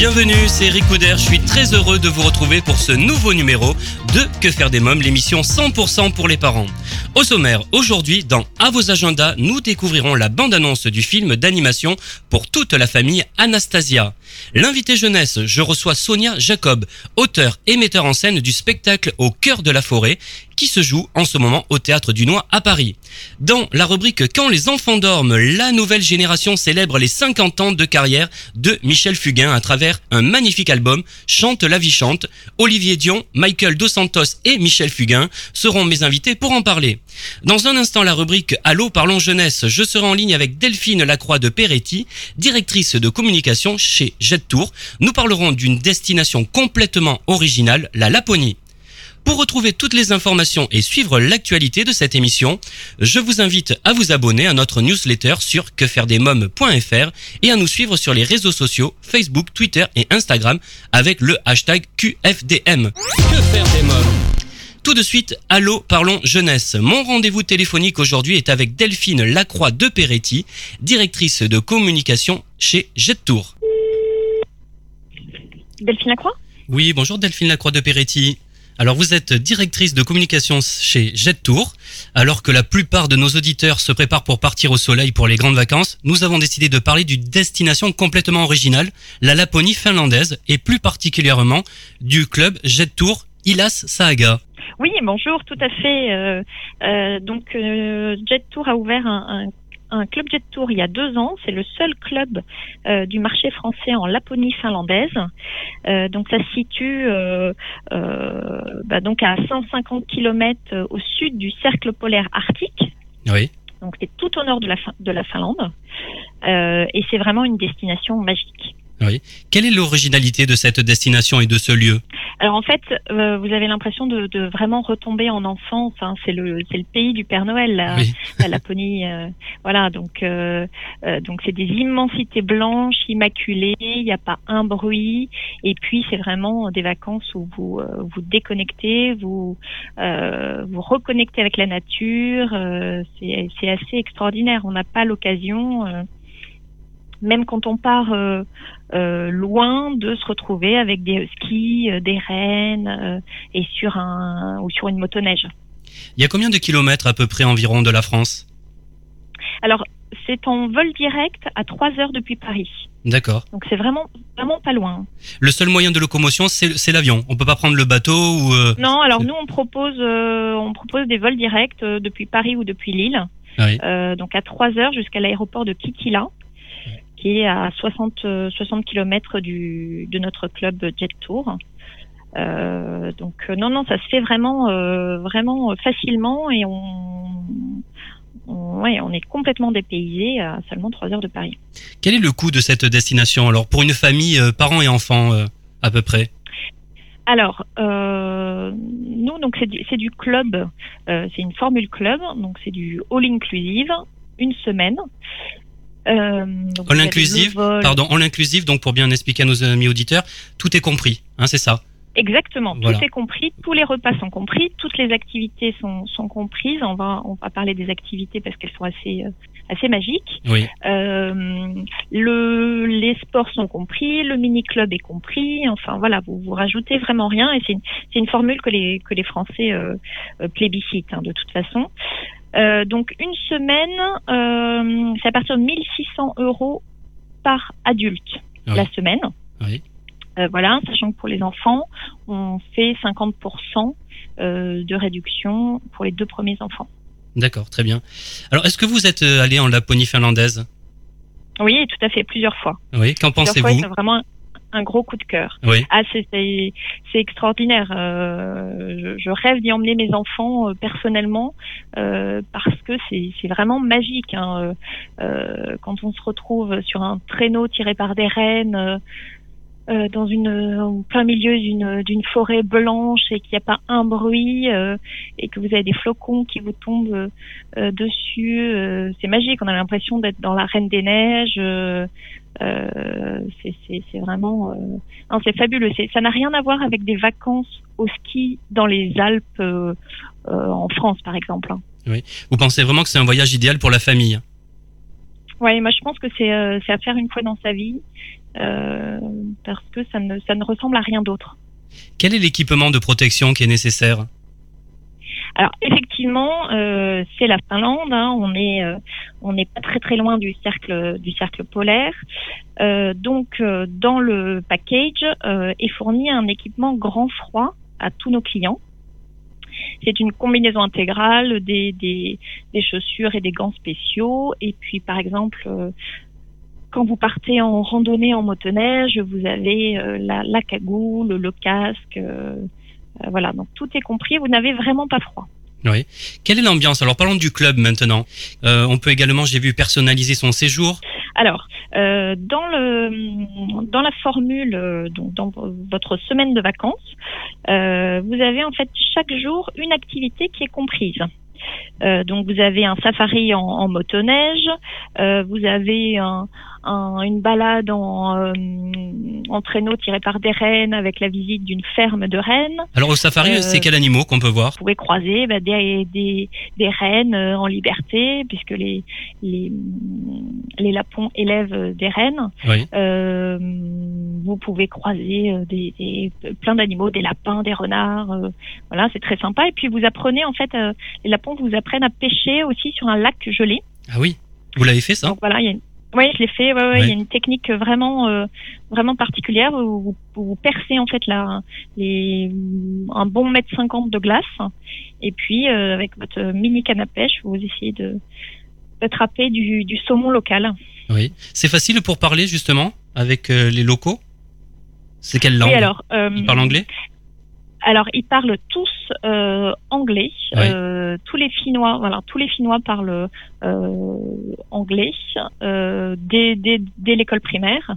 bienvenue, c'est Eric Couder, je suis très heureux de vous retrouver pour ce nouveau numéro de Que faire des mômes, l'émission 100% pour les parents. Au sommaire, aujourd'hui, dans À vos agendas, nous découvrirons la bande-annonce du film d'animation pour toute la famille Anastasia. L'invité jeunesse, je reçois Sonia Jacob, auteur et metteur en scène du spectacle Au cœur de la forêt, qui se joue en ce moment au Théâtre du Noir à Paris. Dans la rubrique Quand les enfants dorment, la nouvelle génération célèbre les 50 ans de carrière de Michel Fugain à travers un magnifique album Chante la vie chante. Olivier Dion, Michael Dos Santos et Michel Fugain seront mes invités pour en parler. Dans un instant, la rubrique Allô, parlons jeunesse, je serai en ligne avec Delphine Lacroix de Peretti, directrice de communication chez Jet Tour. Nous parlerons d'une destination complètement originale, la Laponie. Pour retrouver toutes les informations et suivre l'actualité de cette émission, je vous invite à vous abonner à notre newsletter sur quefairedesmoms.fr et à nous suivre sur les réseaux sociaux Facebook, Twitter et Instagram avec le hashtag QFDM. Que faire des mômes? Tout de suite, allô, parlons jeunesse. Mon rendez-vous téléphonique aujourd'hui est avec Delphine Lacroix de Peretti, directrice de communication chez Jet Tour. Delphine Lacroix Oui, bonjour Delphine Lacroix de Peretti. Alors vous êtes directrice de communication chez Jet Tour. Alors que la plupart de nos auditeurs se préparent pour partir au soleil pour les grandes vacances, nous avons décidé de parler d'une destination complètement originale, la Laponie finlandaise, et plus particulièrement du club Jet Tour Ilas Saaga. Oui, bonjour, tout à fait. Euh, euh, donc, euh, Jet Tour a ouvert un, un, un, club Jet Tour il y a deux ans. C'est le seul club euh, du marché français en Laponie finlandaise. Euh, donc, ça se situe bah, donc à 150 km au sud du cercle polaire arctique. Oui. Donc, c'est tout au nord de la, de la Finlande. et c'est vraiment une destination magique. Oui. Quelle est l'originalité de cette destination et de ce lieu Alors en fait, euh, vous avez l'impression de, de, vraiment retomber en enfance. Hein. C'est le c'est le pays du Père Noël, la, oui. la Laponie. Euh, voilà, donc euh, donc c'est des immensités blanches, immaculées. Il n'y a pas un bruit. Et puis c'est vraiment des vacances où vous vous déconnectez, vous vous reconnectez avec la nature. c'est assez extraordinaire. On n'a pas l'occasion même quand on part euh, euh, loin, de se retrouver avec des skis, euh, des rennes et sur un ou sur une motoneige. Il y a combien de kilomètres à peu près environ de la France? Alors c'est en vol direct à 3 heures depuis Paris. D'accord. Donc c'est vraiment vraiment pas loin. Le seul moyen de locomotion c'est l'avion. On peut pas prendre le bateau ou Non, alors nous on propose on propose des vols directs depuis Paris ou depuis Lille. Oui. donc à 3 heures jusqu'à l'aéroport de Kitila qui est à 60, 60 km du, de notre club Jet Tour. Euh, donc non, non, ça se fait vraiment, euh, vraiment facilement et on, on, ouais, on est complètement dépaysé à seulement 3 heures de Paris. Quel est le coût de cette destination alors pour une famille, euh, parents et enfants à peu près? Alors, euh, nous, donc c'est du, du, club, euh, c'est une formule club, donc c'est du all inclusive, une semaine. Euh, en l'inclusive, pardon, en l'inclusive, donc pour bien expliquer à nos amis auditeurs, tout est compris, hein, c'est ça Exactement, voilà. tout est compris, tous les repas sont compris, toutes les activités sont, sont comprises. On va on va parler des activités parce qu'elles sont assez euh, assez magiques. Oui. Euh, le les sports sont compris, le mini club est compris. Enfin voilà, vous vous rajoutez vraiment rien et c'est une une formule que les que les Français euh, plébiscitent hein, de toute façon. Euh, donc une semaine, euh, c'est à partir de 1600 euros par adulte oui. la semaine. Oui. Euh, voilà, sachant que pour les enfants, on fait 50% euh, de réduction pour les deux premiers enfants. D'accord, très bien. Alors, est-ce que vous êtes allé en Laponie finlandaise? Oui, tout à fait, plusieurs fois. Oui, qu'en pensez-vous? Vraiment un gros coup de cœur. Oui. Ah, c'est extraordinaire. Euh, je, je rêve d'y emmener mes enfants euh, personnellement euh, parce que c'est c'est vraiment magique. Hein. Euh, euh, quand on se retrouve sur un traîneau tiré par des rennes. euh, euh, dans une en plein milieu d'une d'une forêt blanche et qu'il n'y a pas un bruit euh, et que vous avez des flocons qui vous tombent euh, dessus euh, c'est magique on a l'impression d'être dans la reine des neiges euh, c'est vraiment euh, non, c'est fabuleux ça n'a rien à voir avec des vacances au ski dans les Alpes euh, euh, en France par exemple hein. Vous pensez vraiment que c'est un voyage idéal pour la famille? Ouais, moi je pense que c'est à faire une fois dans sa vie parce que ça ne ça ne ressemble à rien d'autre. Quel est l'équipement de protection qui est nécessaire? Alors effectivement, euh, c'est la Finlande. hein, on est euh, on n'est pas très très loin du cercle du cercle polaire. Euh, donc euh, dans le package euh, est fourni un équipement grand froid à tous nos clients. C'est une combinaison intégrale des, des, des chaussures et des gants spéciaux. Et puis, par exemple, euh, quand vous partez en randonnée en motoneige, vous avez la, la cagoule, le casque. voilà, donc tout est compris. Vous n'avez vraiment pas froid. Oui. Quelle est l'ambiance? Alors parlons du club maintenant. Euh, on peut également, j'ai vu, personnaliser son séjour. Alors, euh, dans le dans la formule, euh, donc dans votre semaine de vacances, euh, vous avez en fait chaque jour une activité qui est comprise. Euh, donc vous avez un safari en, en motoneige, vous avez un, un- une balade en, euh, en traîneau tiré par des rennes avec la visite d'une ferme de rennes. Alors au safari, Euh, c'est quels animaux qu'on peut voir Vous pouvez croiser bah, des, des, des rennes euh, en liberté puisque les, les, les lapons élèvent des rennes. Oui. Vous pouvez croiser des, des- plein d'animaux, des lapins, des renards. voilà, c'est très sympa. Et puis vous apprenez en fait, les lapons vous apprennent à pêcher aussi sur un lac gelé. Ah oui. Vous l'avez fait ça Donc voilà, il y a une... Oui, je l'ai fait. Ouais, ouais, Ouais. Il y a une technique vraiment, euh, vraiment particulière où vous, où vous percez en fait la, les, un bon mètre cinquante de glace, et puis euh, avec votre mini canne à pêche, vous essayez de d'attraper du, du saumon local. Oui. C'est facile pour parler justement avec euh, les locaux? C'est quelle langue? Oui, alors. euh, Ils parlent anglais? Alors, ils parlent tous euh, anglais. Oui. Euh, tous les Finnois, voilà, tous les Finnois parlent euh, anglais euh, dès, dès, dès l'école primaire.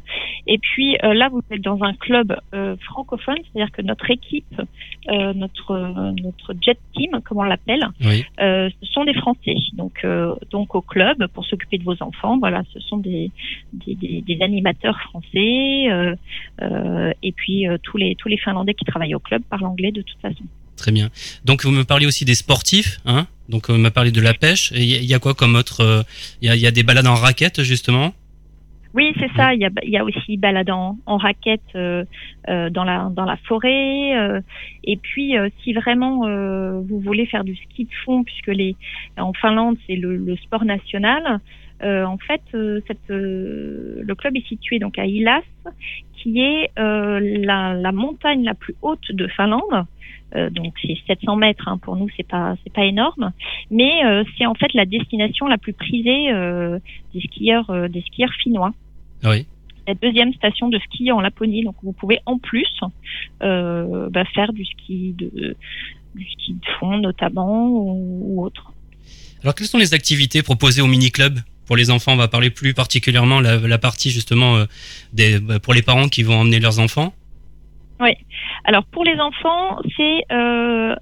Et puis euh, là, vous êtes dans un club euh, francophone, c'est-à-dire que notre équipe, euh, notre notre jet team, comme on l'appelle, Oui. euh, ce sont des Français. Donc, euh, donc au club, pour s'occuper de vos enfants, voilà, ce sont des, des, des, des animateurs français. euh, euh, et puis euh, tous les tous les Finlandais qui travaillent au club parlent anglais de toute façon. Très bien. Donc vous me parlez aussi des sportifs, hein Donc on m'a parlé de la pêche. Il y, a- il y a quoi comme autre euh, Il y, a, il y a des balades en raquette justement? Oui, c'est ça. Il y a, il y a aussi balade en, en raquette euh, euh, dans la dans la forêt. euh, et puis, euh, si vraiment euh, vous voulez faire du ski de fond, puisque les en Finlande c'est le, le sport national. Euh, en fait, euh, cette, euh, le club est situé donc à Ilas, qui est la, la montagne la plus haute de Finlande. Donc c'est 700 mètres. Hein, pour nous, c'est pas c'est pas énorme, mais euh, c'est en fait la destination la plus prisée euh, des skieurs euh, des skieurs finnois Oui. la deuxième station de ski en Laponie. Donc vous pouvez en plus bah, faire du ski de du ski de fond notamment ou, ou autre. Alors quelles sont les activités proposées au mini club pour les enfants On va parler plus particulièrement la, la partie justement euh, des bah, pour les parents qui vont emmener leurs enfants. Alors pour les enfants, c'est euh,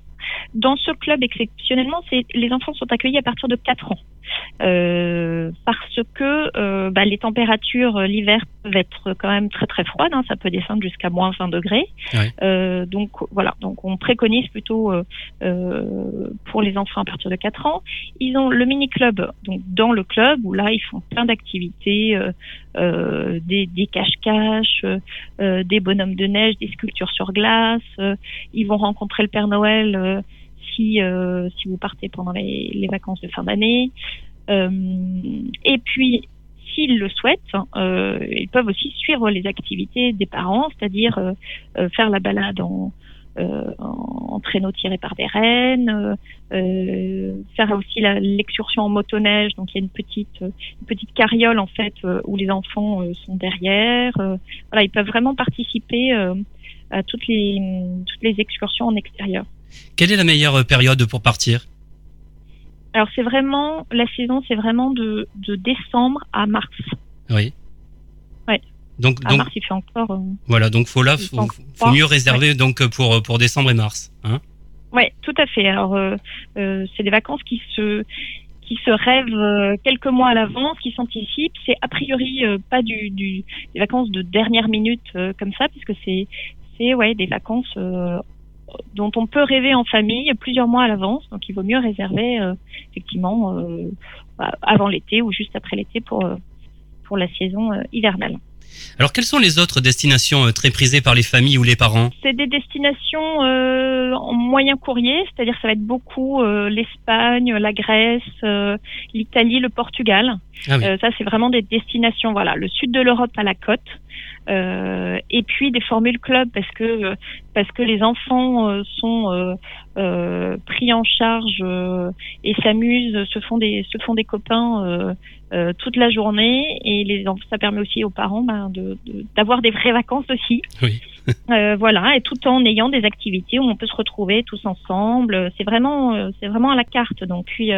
dans ce club exceptionnellement, c'est les enfants sont accueillis à partir de 4 ans. Euh, parce que euh, bah, les températures euh, l'hiver peuvent être quand même très très froides, hein, ça peut descendre jusqu'à moins 20 degrés. Ouais. Euh, donc voilà, donc on préconise plutôt pour les enfants à partir de 4 ans. Ils ont le mini club, donc dans le club où là ils font plein d'activités, des, des cache-cache, des bonhommes de neige, des sculptures sur glace. ils vont rencontrer le Père Noël si euh, si vous partez pendant les, vacances de fin d'année. Euh, et puis s'ils le souhaitent, euh, ils peuvent aussi suivre les activités des parents, c'est-à-dire faire la balade en traîneau tiré par des rennes, faire aussi l'excursion en motoneige. Donc il y a une petite carriole en fait où les enfants sont derrière. voilà, ils peuvent vraiment participer à toutes les excursions en extérieur. Quelle est la meilleure période pour partir? Alors c'est vraiment la saison, c'est vraiment de, de décembre à mars. Oui. Ouais. Donc, à mars, il fait encore. Euh, voilà, donc faut là, faut, faut, mieux réserver donc pour pour décembre et mars, hein? Ouais, tout à fait. Alors euh, euh, c'est des vacances qui se qui se rêvent quelques mois à l'avance, qui s'anticipent. C'est a priori pas du, du des vacances de dernière minute comme ça, puisque c'est c'est ouais des vacances dont on peut rêver en famille plusieurs mois à l'avance. Donc il vaut mieux réserver euh, effectivement euh, avant l'été ou juste après l'été pour, euh, pour la saison hivernale. Alors, quelles sont les autres destinations très prisées par les familles ou les parents? C'est des destinations en moyen courrier, c'est-à-dire ça va être beaucoup l'Espagne, la Grèce, l'Italie, le Portugal. Ah ça, c'est vraiment des destinations. Voilà, le sud de l'Europe à la côte. Euh, et puis des formules club parce que parce que les enfants euh, sont euh, pris en charge et s'amusent, se font des se font des copains toute la journée et les ça permet aussi aux parents ben, de d'avoir des vraies vacances aussi. Oui. voilà, et tout en ayant des activités où on peut se retrouver tous ensemble. C'est vraiment, c'est vraiment à la carte. Donc, puis,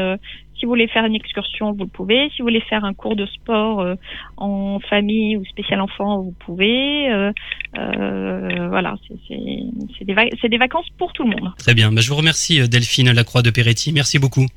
si vous voulez faire une excursion, vous le pouvez. Si vous voulez faire un cours de sport euh, en famille ou spécial enfant, vous pouvez. Euh, euh, voilà, c'est des, des, vacances pour tout le monde. Très bien. Bah, je vous remercie Delphine Lacroix de Peretti. Merci beaucoup.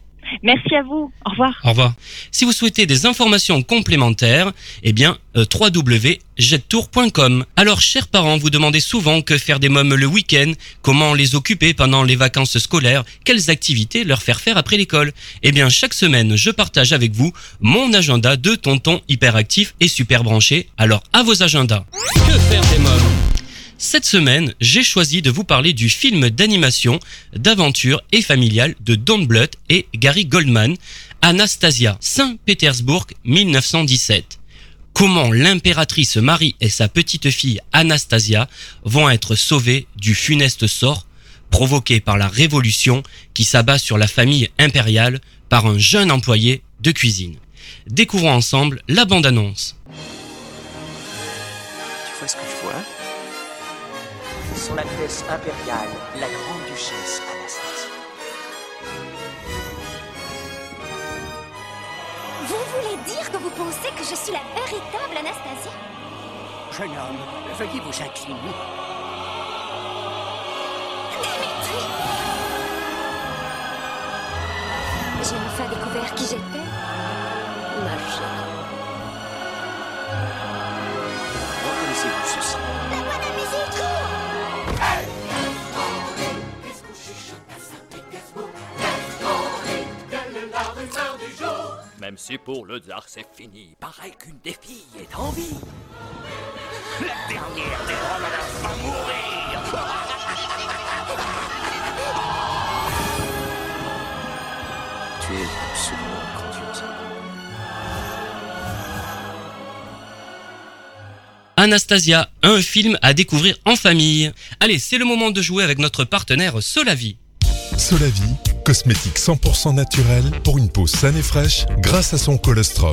Merci à vous. Au revoir. Au revoir. Si vous souhaitez des informations complémentaires, eh bien, euh, www.jettour.com. Alors, chers parents, vous demandez souvent que faire des mômes le week-end, comment les occuper pendant les vacances scolaires, quelles activités leur faire faire après l'école. Eh bien, chaque semaine, je partage avec vous mon agenda de tonton hyperactif et super branché. Alors, à vos agendas. Que faire des mômes? Cette semaine, j'ai choisi de vous parler du film d'animation, d'aventure et familial de Don Bluth et Gary Goldman, Anastasia, Saint-Pétersbourg 1917. Comment l'impératrice Marie et sa petite fille Anastasia vont être sauvées du funeste sort provoqué par la révolution qui s'abat sur la famille impériale par un jeune employé de cuisine. Découvrons ensemble la bande-annonce. Son Altesse impériale, la Grande Duchesse Anastasia. Vous voulez dire que vous pensez que je suis la véritable Anastasia Jeune homme, veuillez vous incliner. Dimitri J'ai enfin découvert qui j'étais. Ma chérie. Reconnaissez-vous ceci Même si pour le tsar c'est fini, pareil qu'une des filles est en vie. La dernière des Romanov va mourir. tu es absolument grandiose. Anastasia, un film à découvrir en famille. Allez, c'est le moment de jouer avec notre partenaire Solavi. Solavi, cosmétique 100% naturel pour une peau saine et fraîche grâce à son colostrum.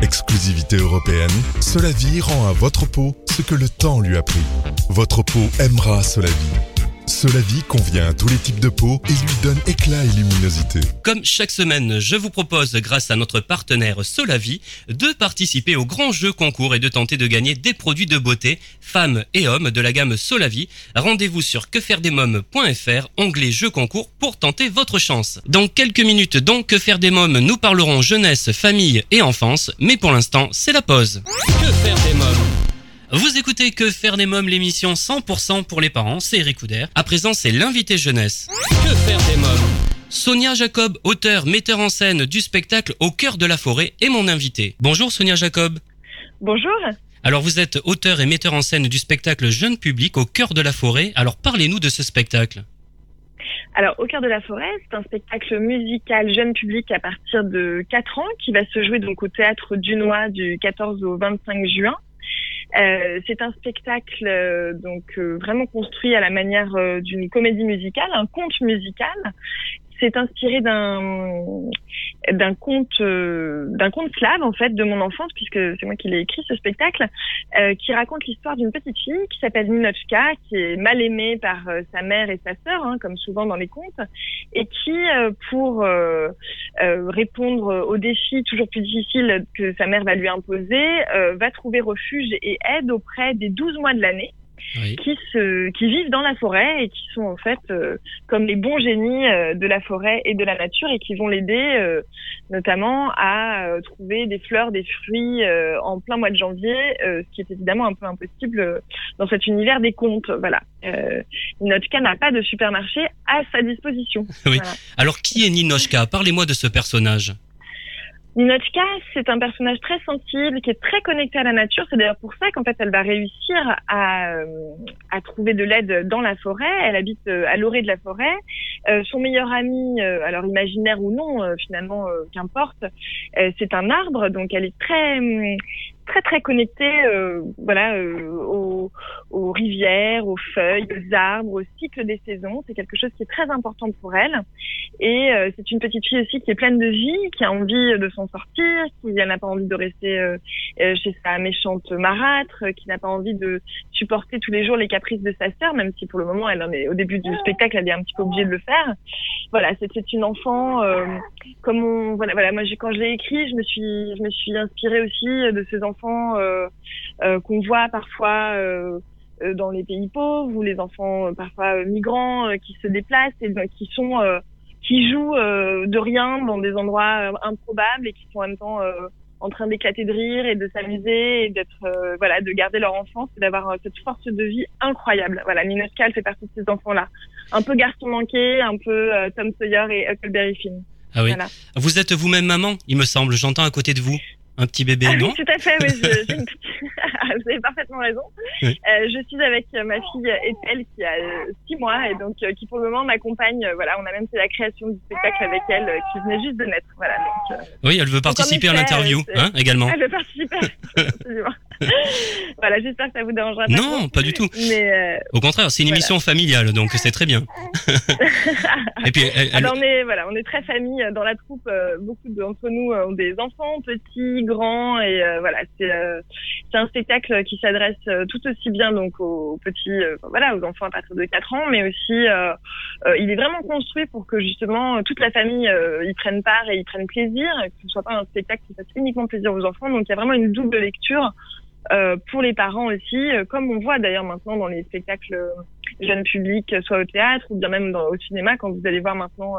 Exclusivité européenne, Solavi rend à votre peau ce que le temps lui a pris. Votre peau aimera Solavi. Solavi convient à tous les types de peau et lui donne éclat et luminosité. Comme chaque semaine, je vous propose, grâce à notre partenaire Solavi, de participer au grand jeu concours et de tenter de gagner des produits de beauté, femmes et hommes de la gamme Solavi. Rendez-vous sur quefairedesmoms.fr, onglet jeu concours pour tenter votre chance. Dans quelques minutes donc, Que faire des mômes, nous parlerons jeunesse, famille et enfance, mais pour l'instant, c'est la pause. Que faire des mômes vous écoutez Que faire des mômes, l'émission 100% pour les parents, c'est Eric Couder. À présent, c'est l'invité jeunesse. Que faire des mômes? Sonia Jacob, auteur, metteur en scène du spectacle Au cœur de la forêt, est mon invité. Bonjour Sonia Jacob. Bonjour. Alors vous êtes auteur et metteur en scène du spectacle Jeune public au cœur de la forêt. Alors parlez-nous de ce spectacle. Alors, Au cœur de la forêt, c'est un spectacle musical jeune public à partir de 4 ans qui va se jouer donc au théâtre Dunois du 14 au 25 juin. Euh, c'est un spectacle euh, donc euh, vraiment construit à la manière d'une comédie musicale, un conte musical. C'est inspiré d'un conte euh, d'un conte slave en fait de mon enfance puisque c'est moi qui l'ai écrit ce spectacle euh, qui raconte l'histoire d'une petite fille qui s'appelle Ninochka qui est mal aimée par euh, sa mère et sa sœur hein, comme souvent dans les contes et qui pour répondre aux défis toujours plus difficiles que sa mère va lui imposer va trouver refuge et aide auprès des 12 mois de l'année Oui. qui se qui vivent dans la forêt et qui sont en fait euh, comme les bons génies euh, de la forêt et de la nature et qui vont l'aider euh, notamment à trouver des fleurs, des fruits en plein mois de janvier, ce qui est évidemment un peu impossible dans cet univers des contes. Voilà. Ninochka n'a pas de supermarché à sa disposition. Oui. Voilà. Alors, qui est Ninochka? Parlez-moi de ce personnage. Ninochka, c'est un personnage très sensible, qui est très connecté à la nature. C'est d'ailleurs pour ça qu'en fait, elle va réussir à, euh, trouver de l'aide dans la forêt. Elle habite euh, à l'orée de la forêt. Euh, son meilleur ami, alors imaginaire ou non, finalement, qu'importe, c'est un arbre. Donc, elle est très, hum, très, très connectée, euh, voilà, euh, aux, rivières, aux feuilles, aux arbres, au cycle des saisons. C'est quelque chose qui est très important pour elle. Et euh, c'est une petite fille aussi qui est pleine de vie, qui a envie de s'en sortir, qui n'a pas envie de rester chez sa méchante marâtre, qui n'a pas envie de supporter tous les jours les caprices de sa sœur, même si pour le moment, elle au début du spectacle, elle est un petit peu obligée de le faire. Voilà, c'est une enfant comme on voilà voilà moi quand je l'ai écrit, je me suis je me suis inspirée aussi de ces enfants euh, euh, qu'on voit parfois euh, dans les pays pauvres ou les enfants parfois migrants qui se déplacent et euh, qui sont qui jouent de rien dans des endroits improbables et qui sont en même temps en train d'éclater de rire et de s'amuser et d'être euh, voilà de garder leur enfance et d'avoir euh, cette force de vie incroyable. Voilà, elle fait partie de ces enfants là, un peu garçon manqué, un peu euh, Tom Sawyer et Huckleberry Finn. Ah oui. Voilà. Vous êtes vous-même maman, il me semble. J'entends à côté de vous un petit bébé, Ah oui, non tout à fait, oui, je- vous avez parfaitement raison. Oui. Euh, je suis avec euh, ma fille Ethel qui a euh, six mois et donc euh, qui pour le moment m'accompagne. euh, voilà, on a même fait la création du spectacle avec elle euh, qui venait juste de naître. Voilà, donc, euh, Oui, elle veut participer à l'interview, euh, hein, également. elle veut participer. Absolument. voilà, j'espère que ça vous dérangera pas. Non, pas du tout. Mais euh, Au contraire, c'est une Voilà. émission familiale, donc c'est très bien. Et puis, elle- elle- Alors on est voilà, on est très famille euh, dans la troupe. euh, beaucoup d'entre nous ont des enfants, petits, grands, et euh, voilà, c'est euh, un spectacle qui s'adresse tout aussi bien donc aux petits, voilà, aux enfants à partir de 4 ans, mais aussi il est vraiment construit pour que justement toute la famille y prenne part et y prenne plaisir, que ce soit pas un spectacle qui fasse uniquement plaisir aux enfants. Donc il y a vraiment une double lecture. Euh, pour les parents aussi, euh, comme on voit d'ailleurs maintenant dans les spectacles euh, jeunes publics, soit au théâtre ou bien même dans, au cinéma, quand vous allez voir maintenant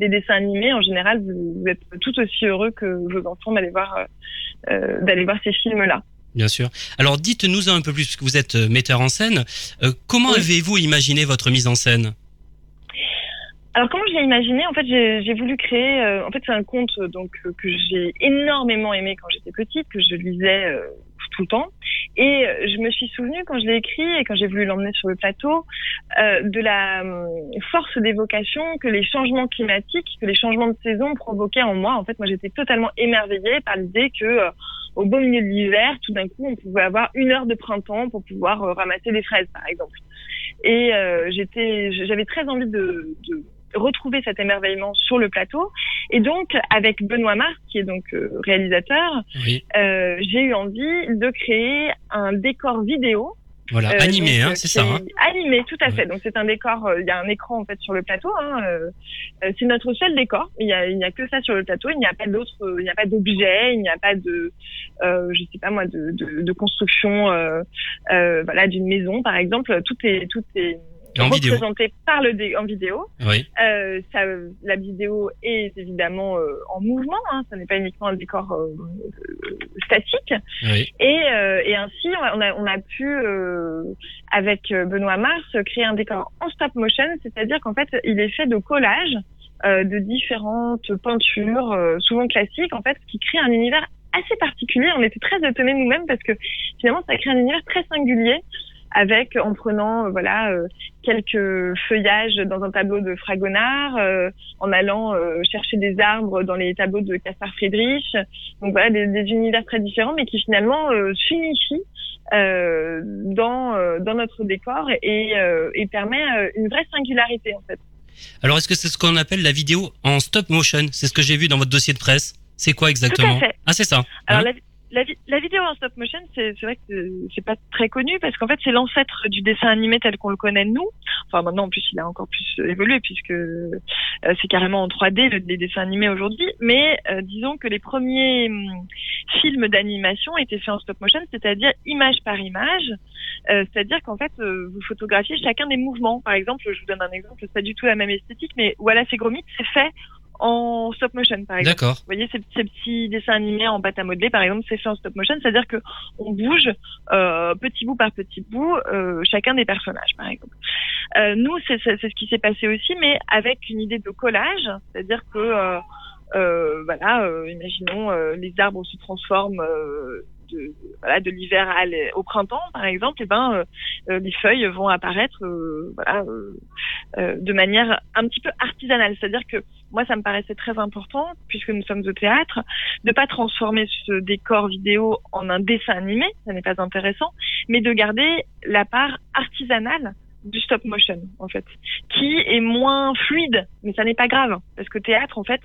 des dessins animés, en général, vous, vous êtes tout aussi heureux que vos enfants d'aller voir euh, d'aller voir ces films-là. Bien sûr. Alors dites-nous un peu plus, puisque vous êtes metteur en scène. euh, comment Oui. avez-vous imaginé votre mise en scène? Alors comment je l'ai imaginé? En fait, j'ai j'ai voulu créer. euh, en fait, c'est un conte donc que j'ai énormément aimé quand j'étais petite, que je lisais tout le temps. Et je me suis souvenue quand je l'ai écrit et quand j'ai voulu l'emmener sur le plateau euh, de la euh, force d'évocation que les changements climatiques, que les changements de saison provoquaient en moi. En fait, moi, j'étais totalement émerveillée par l'idée que euh, au beau milieu de l'hiver, tout d'un coup, on pouvait avoir une heure de printemps pour pouvoir euh, ramasser des fraises, par exemple. Et j'étais, j'avais très envie de, de retrouver cet émerveillement sur le plateau. Et donc, avec Benoît Mars, qui est donc euh, réalisateur, Oui. euh, j'ai eu envie de créer un décor vidéo. Voilà, euh, animé, donc, hein, c'est ça. Hein Animé, tout à Ouais. fait. Donc c'est un décor, il y a un écran en fait sur le plateau. Hein, c'est notre seul décor. Il y a, il n'y a que ça sur le plateau. Il n'y a pas d'autres, il n'y a pas d'objets, il n'y a pas de, euh, je sais pas moi, de, de, de construction, voilà, d'une maison par exemple. Tout est, tout est En vidéo. représenté par le dé- en vidéo. Oui. Euh, ça, la vidéo est évidemment euh, en mouvement, hein, ça n'est pas uniquement un décor euh, euh, statique. Oui. Et, euh, et ainsi, on a, on a pu, euh, avec Benoît Mars, créer un décor en stop motion, c'est-à-dire qu'en fait, il est fait de collages euh, de différentes peintures, euh, souvent classiques, en fait, qui créent un univers assez particulier. On était très étonnés nous-mêmes parce que finalement, ça crée un univers très singulier avec en prenant voilà quelques feuillages dans un tableau de Fragonard, en allant chercher des arbres dans les tableaux de Caspar Friedrich. Donc voilà des, des univers très différents, mais qui finalement s'unifient euh, dans, euh, dans notre décor et, euh, et permet une vraie singularité en fait. Alors est-ce que c'est ce qu'on appelle la vidéo en stop motion? C'est ce que j'ai vu dans votre dossier de presse. C'est quoi exactement? Ah c'est ça. Alors hein? la, la, vidéo en stop motion, c'est vrai que c'est pas très connu parce qu'en fait c'est l'ancêtre du dessin animé tel qu'on le connaît nous. Enfin maintenant en plus il a encore plus évolué puisque euh, c'est carrément en 3D les dessins animés aujourd'hui. Mais euh, disons que les premiers hum, films d'animation étaient faits en stop motion, c'est-à-dire image par image. Euh, c'est-à-dire qu'en fait vous photographiez chacun des mouvements. Par exemple, je vous donne un exemple, c'est pas du tout la même esthétique, mais voilà c'est Gromit, c'est fait en stop motion, par exemple. D'accord. Vous voyez ces, petits dessins animés en pâte à modeler, par exemple, c'est fait en stop motion, c'est-à-dire que on bouge euh, petit bout par petit bout euh, chacun des personnages, par exemple. Euh, nous, c'est ce qui s'est passé aussi, mais avec une idée de collage, c'est-à-dire que euh, euh, voilà, euh, imaginons les arbres se transforment de, voilà, de l'hiver au printemps, par exemple, et eh ben, euh, euh, les feuilles vont apparaître euh, voilà, de manière un petit peu artisanale. C'est-à-dire que moi, ça me paraissait très important, puisque nous sommes au théâtre, de pas transformer ce décor vidéo en un dessin animé, ça n'est pas intéressant, mais de garder la part artisanale du stop motion en fait, qui est moins fluide, mais ça n'est pas grave parce que théâtre en fait,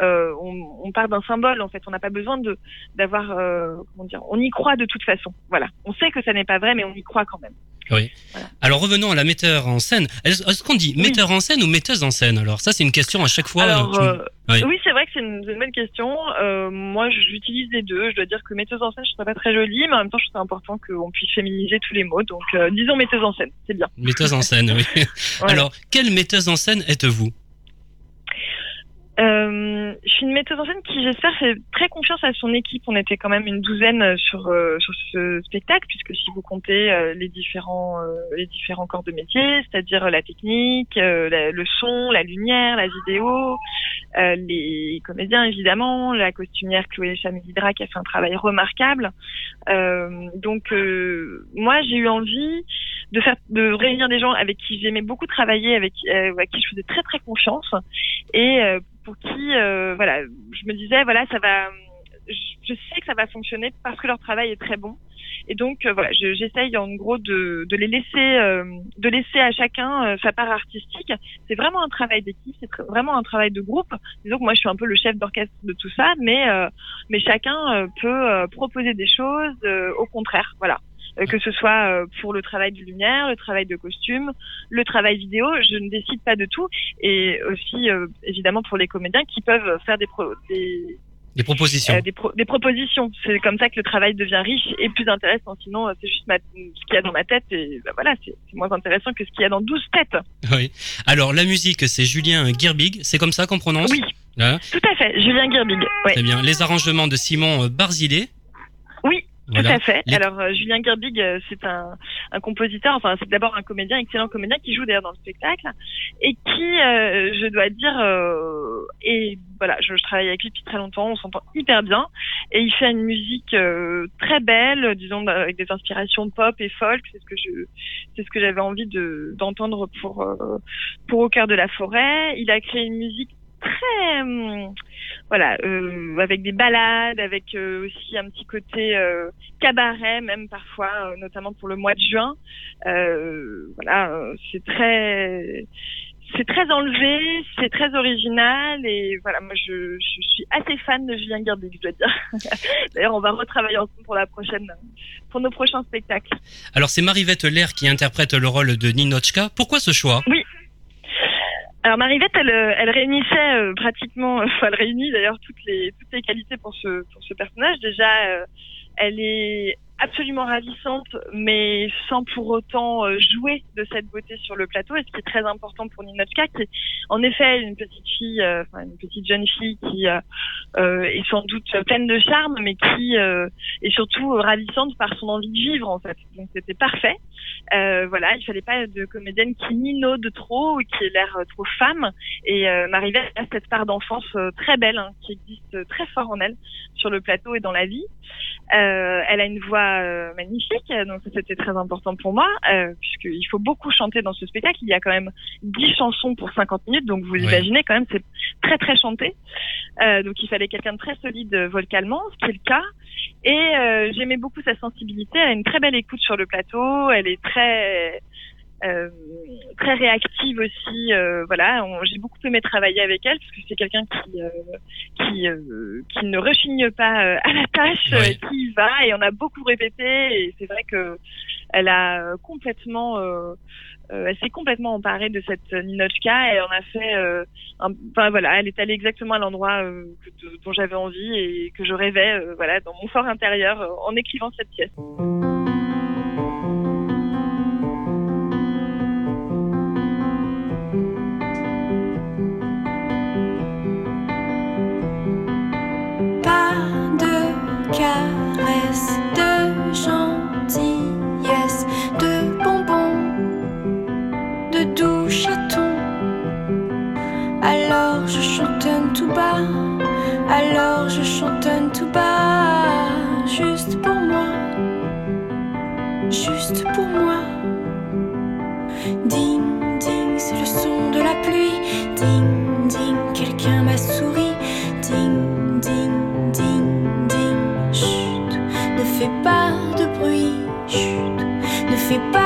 euh, on, on, part d'un symbole en fait, on n'a pas besoin de d'avoir euh, comment dire, on y croit de toute façon. Voilà, on sait que ça n'est pas vrai, mais on y croit quand même. Oui. Alors revenons à la metteur en scène. Est-ce qu'on dit metteur en scène ou metteuse en scène Alors? Ça c'est une question à chaque fois. Euh, oui, c'est vrai c'est une, bonne question. Euh, moi j'utilise les deux. Je dois dire que metteuse en scène je trouve pas très jolie, mais en même temps je trouve important qu'on puisse féminiser tous les mots. Donc euh, disons metteuse en scène, c'est bien. Metteuse en scène, oui. Alors quelle metteuse en scène êtes-vous? Euh, je suis une metteuse en scène qui, j'espère, fait très confiance à son équipe. On était quand même une douzaine euh, sur euh, sur ce spectacle, puisque si vous comptez euh, les différents les différents corps de métier, c'est-à-dire la technique, le son, la lumière, la vidéo, les comédiens évidemment, la costumière Chloé Chamilidra qui a fait un travail remarquable. donc moi, j'ai eu envie de faire de réunir des gens avec qui j'aimais beaucoup travailler, avec, avec qui je faisais très très confiance et pour qui, euh, voilà, je me disais, voilà, ça va, je sais que ça va fonctionner parce que leur travail est très bon. Et donc, euh, voilà, j'essaye en gros de, de les laisser, euh, de laisser à chacun sa part artistique. C'est vraiment un travail d'équipe, c'est vraiment un travail de groupe. Disons que moi, je suis un peu le chef d'orchestre de tout ça, mais mais chacun peut proposer des choses. au contraire, voilà. Euh, que ce soit euh, pour le travail de lumière, le travail de costume, le travail vidéo. Je ne décide pas de tout. Et aussi, euh, évidemment, pour les comédiens qui peuvent faire des, des des propositions. des, des, propositions. C'est comme ça que le travail devient riche et plus intéressant. Sinon, c'est juste ma, ce qu'il y a dans ma tête et bah, voilà, c'est moins intéressant que ce qu'il y a dans 12 têtes. Oui. Alors, la musique, c'est Julien Girbig. C'est comme ça qu'on prononce Oui. Hein tout à fait. Julien Girbig. Ouais. Très bien. Les arrangements de Simon Barzillet. Oui. Tout à fait. Alors euh, Julien Gerbig, euh, c'est un, un, compositeur, enfin c'est d'abord un comédien, excellent comédien qui joue d'ailleurs dans le spectacle et qui, euh, je dois dire, et voilà, je, je, travaille avec lui depuis très longtemps, on s'entend hyper bien et il fait une musique très belle, disons avec des inspirations pop et folk, c'est ce que je, c'est ce que j'avais envie de d'entendre pour pour au cœur de la forêt. Il a créé une musique très hum, voilà euh, avec des balades avec euh, aussi un petit côté euh, cabaret même parfois notamment pour le mois de juin voilà c'est très c'est très enlevé, c'est très original et voilà, moi je, je suis assez fan de Julien Gerbig, je dois dire. D'ailleurs, on va retravailler ensemble pour la prochaine, pour nos prochains spectacles. Alors c'est Marivette Lair qui interprète le rôle de Ninochka. Pourquoi ce choix? Oui, alors Marivette, elle, euh, elle réunissait euh, pratiquement, enfin elle réunit d'ailleurs toutes les toutes les qualités pour ce pour ce personnage. Déjà, euh, elle est absolument ravissante, mais sans pour autant euh, jouer de cette beauté sur le plateau. Et ce qui est très important pour Ninochka, qui est en effet une petite fille, euh, une petite jeune fille qui euh, est sans doute pleine de charme, mais qui est surtout ravissante par son envie de vivre en fait. Donc c'était parfait. voilà, il fallait pas de comédienne qui minaude trop ou qui ait l'air trop femme. Et euh, Marivette a cette part d'enfance très belle hein, qui existe très fort en elle sur le plateau et dans la vie. elle a une voix voix euh, magnifique, donc ça, c'était très important pour moi, euh, puisqu'il faut beaucoup chanter dans ce spectacle. Il y a quand même 10 chansons pour 50 minutes, donc vous imaginez quand même, c'est très très chanté. Euh, donc il fallait quelqu'un de très solide vocalement, ce qui est le cas. Et euh, j'aimais beaucoup sa sensibilité. Elle a une très belle écoute sur le plateau. Elle est très euh, très réactive aussi. Euh, voilà, j'ai beaucoup aimé travailler avec elle parce que c'est quelqu'un qui euh, qui qui ne rechigne pas à la tâche, Oui. qui y va et on a beaucoup répété et c'est vrai que elle a complètement elle s'est complètement emparée de cette Ninochka et on a fait enfin voilà elle est allée exactement à l'endroit dont j'avais envie et que je rêvais voilà dans mon fort intérieur en écrivant cette pièce. Ding ding, c'est le son de la pluie. Ding ding, quelqu'un m'a souri. Pas de bruit. Ne fais pas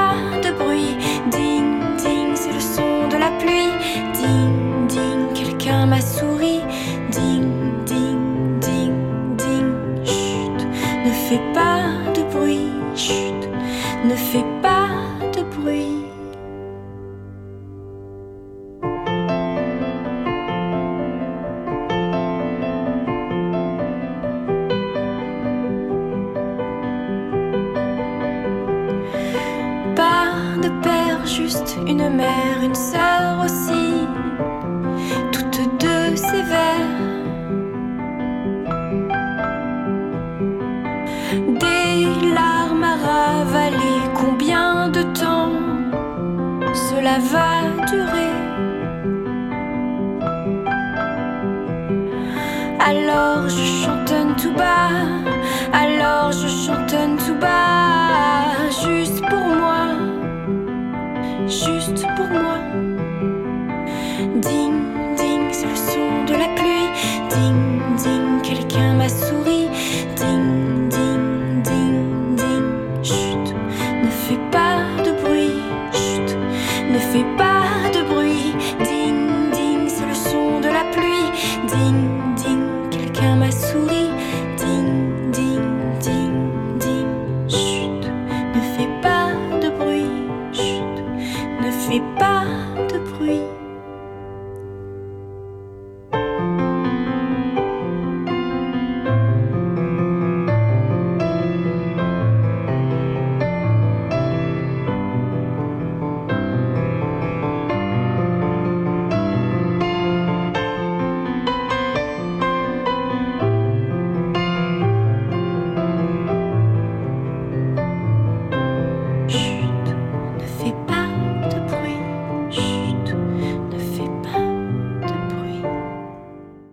juste une mère, une sœur aussi, toutes deux sévères. Des larmes à ravaler, combien de temps cela va durer? Alors je chantonne tout bas, alors je chantonne tout bas, juste pour moi.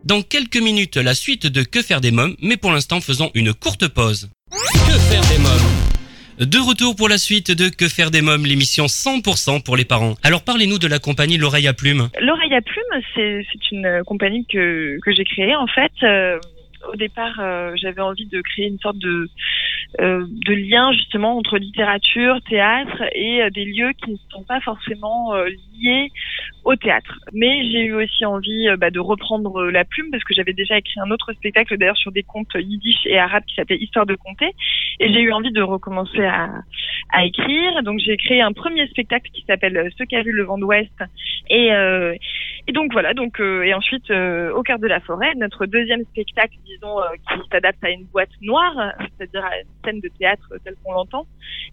Dans quelques minutes, la suite de Que faire des mômes, mais pour l'instant, faisons une courte pause. Que faire des mômes De retour pour la suite de Que faire des mômes, l'émission 100% pour les parents. Alors parlez-nous de la compagnie L'oreille à plume. L'oreille à plume, c'est une compagnie que, que j'ai créée. En fait, euh, au départ, euh, j'avais envie de créer une sorte de, euh, de lien justement entre littérature, théâtre et euh, des lieux qui ne sont pas forcément euh, liés au théâtre. Mais j'ai eu aussi envie bah, de reprendre la plume parce que j'avais déjà écrit un autre spectacle d'ailleurs sur des contes yiddish et arabes qui s'appelait Histoire de compter. Et j'ai eu envie de recommencer à, à écrire. Donc j'ai créé un premier spectacle qui s'appelle Ce qu'a vu le vent d'ouest. Et, et donc voilà, donc euh, et ensuite euh, au cœur de la forêt, notre deuxième spectacle, disons, euh, qui s'adapte à une boîte noire, c'est-à-dire à une scène de théâtre telle qu'on l'entend.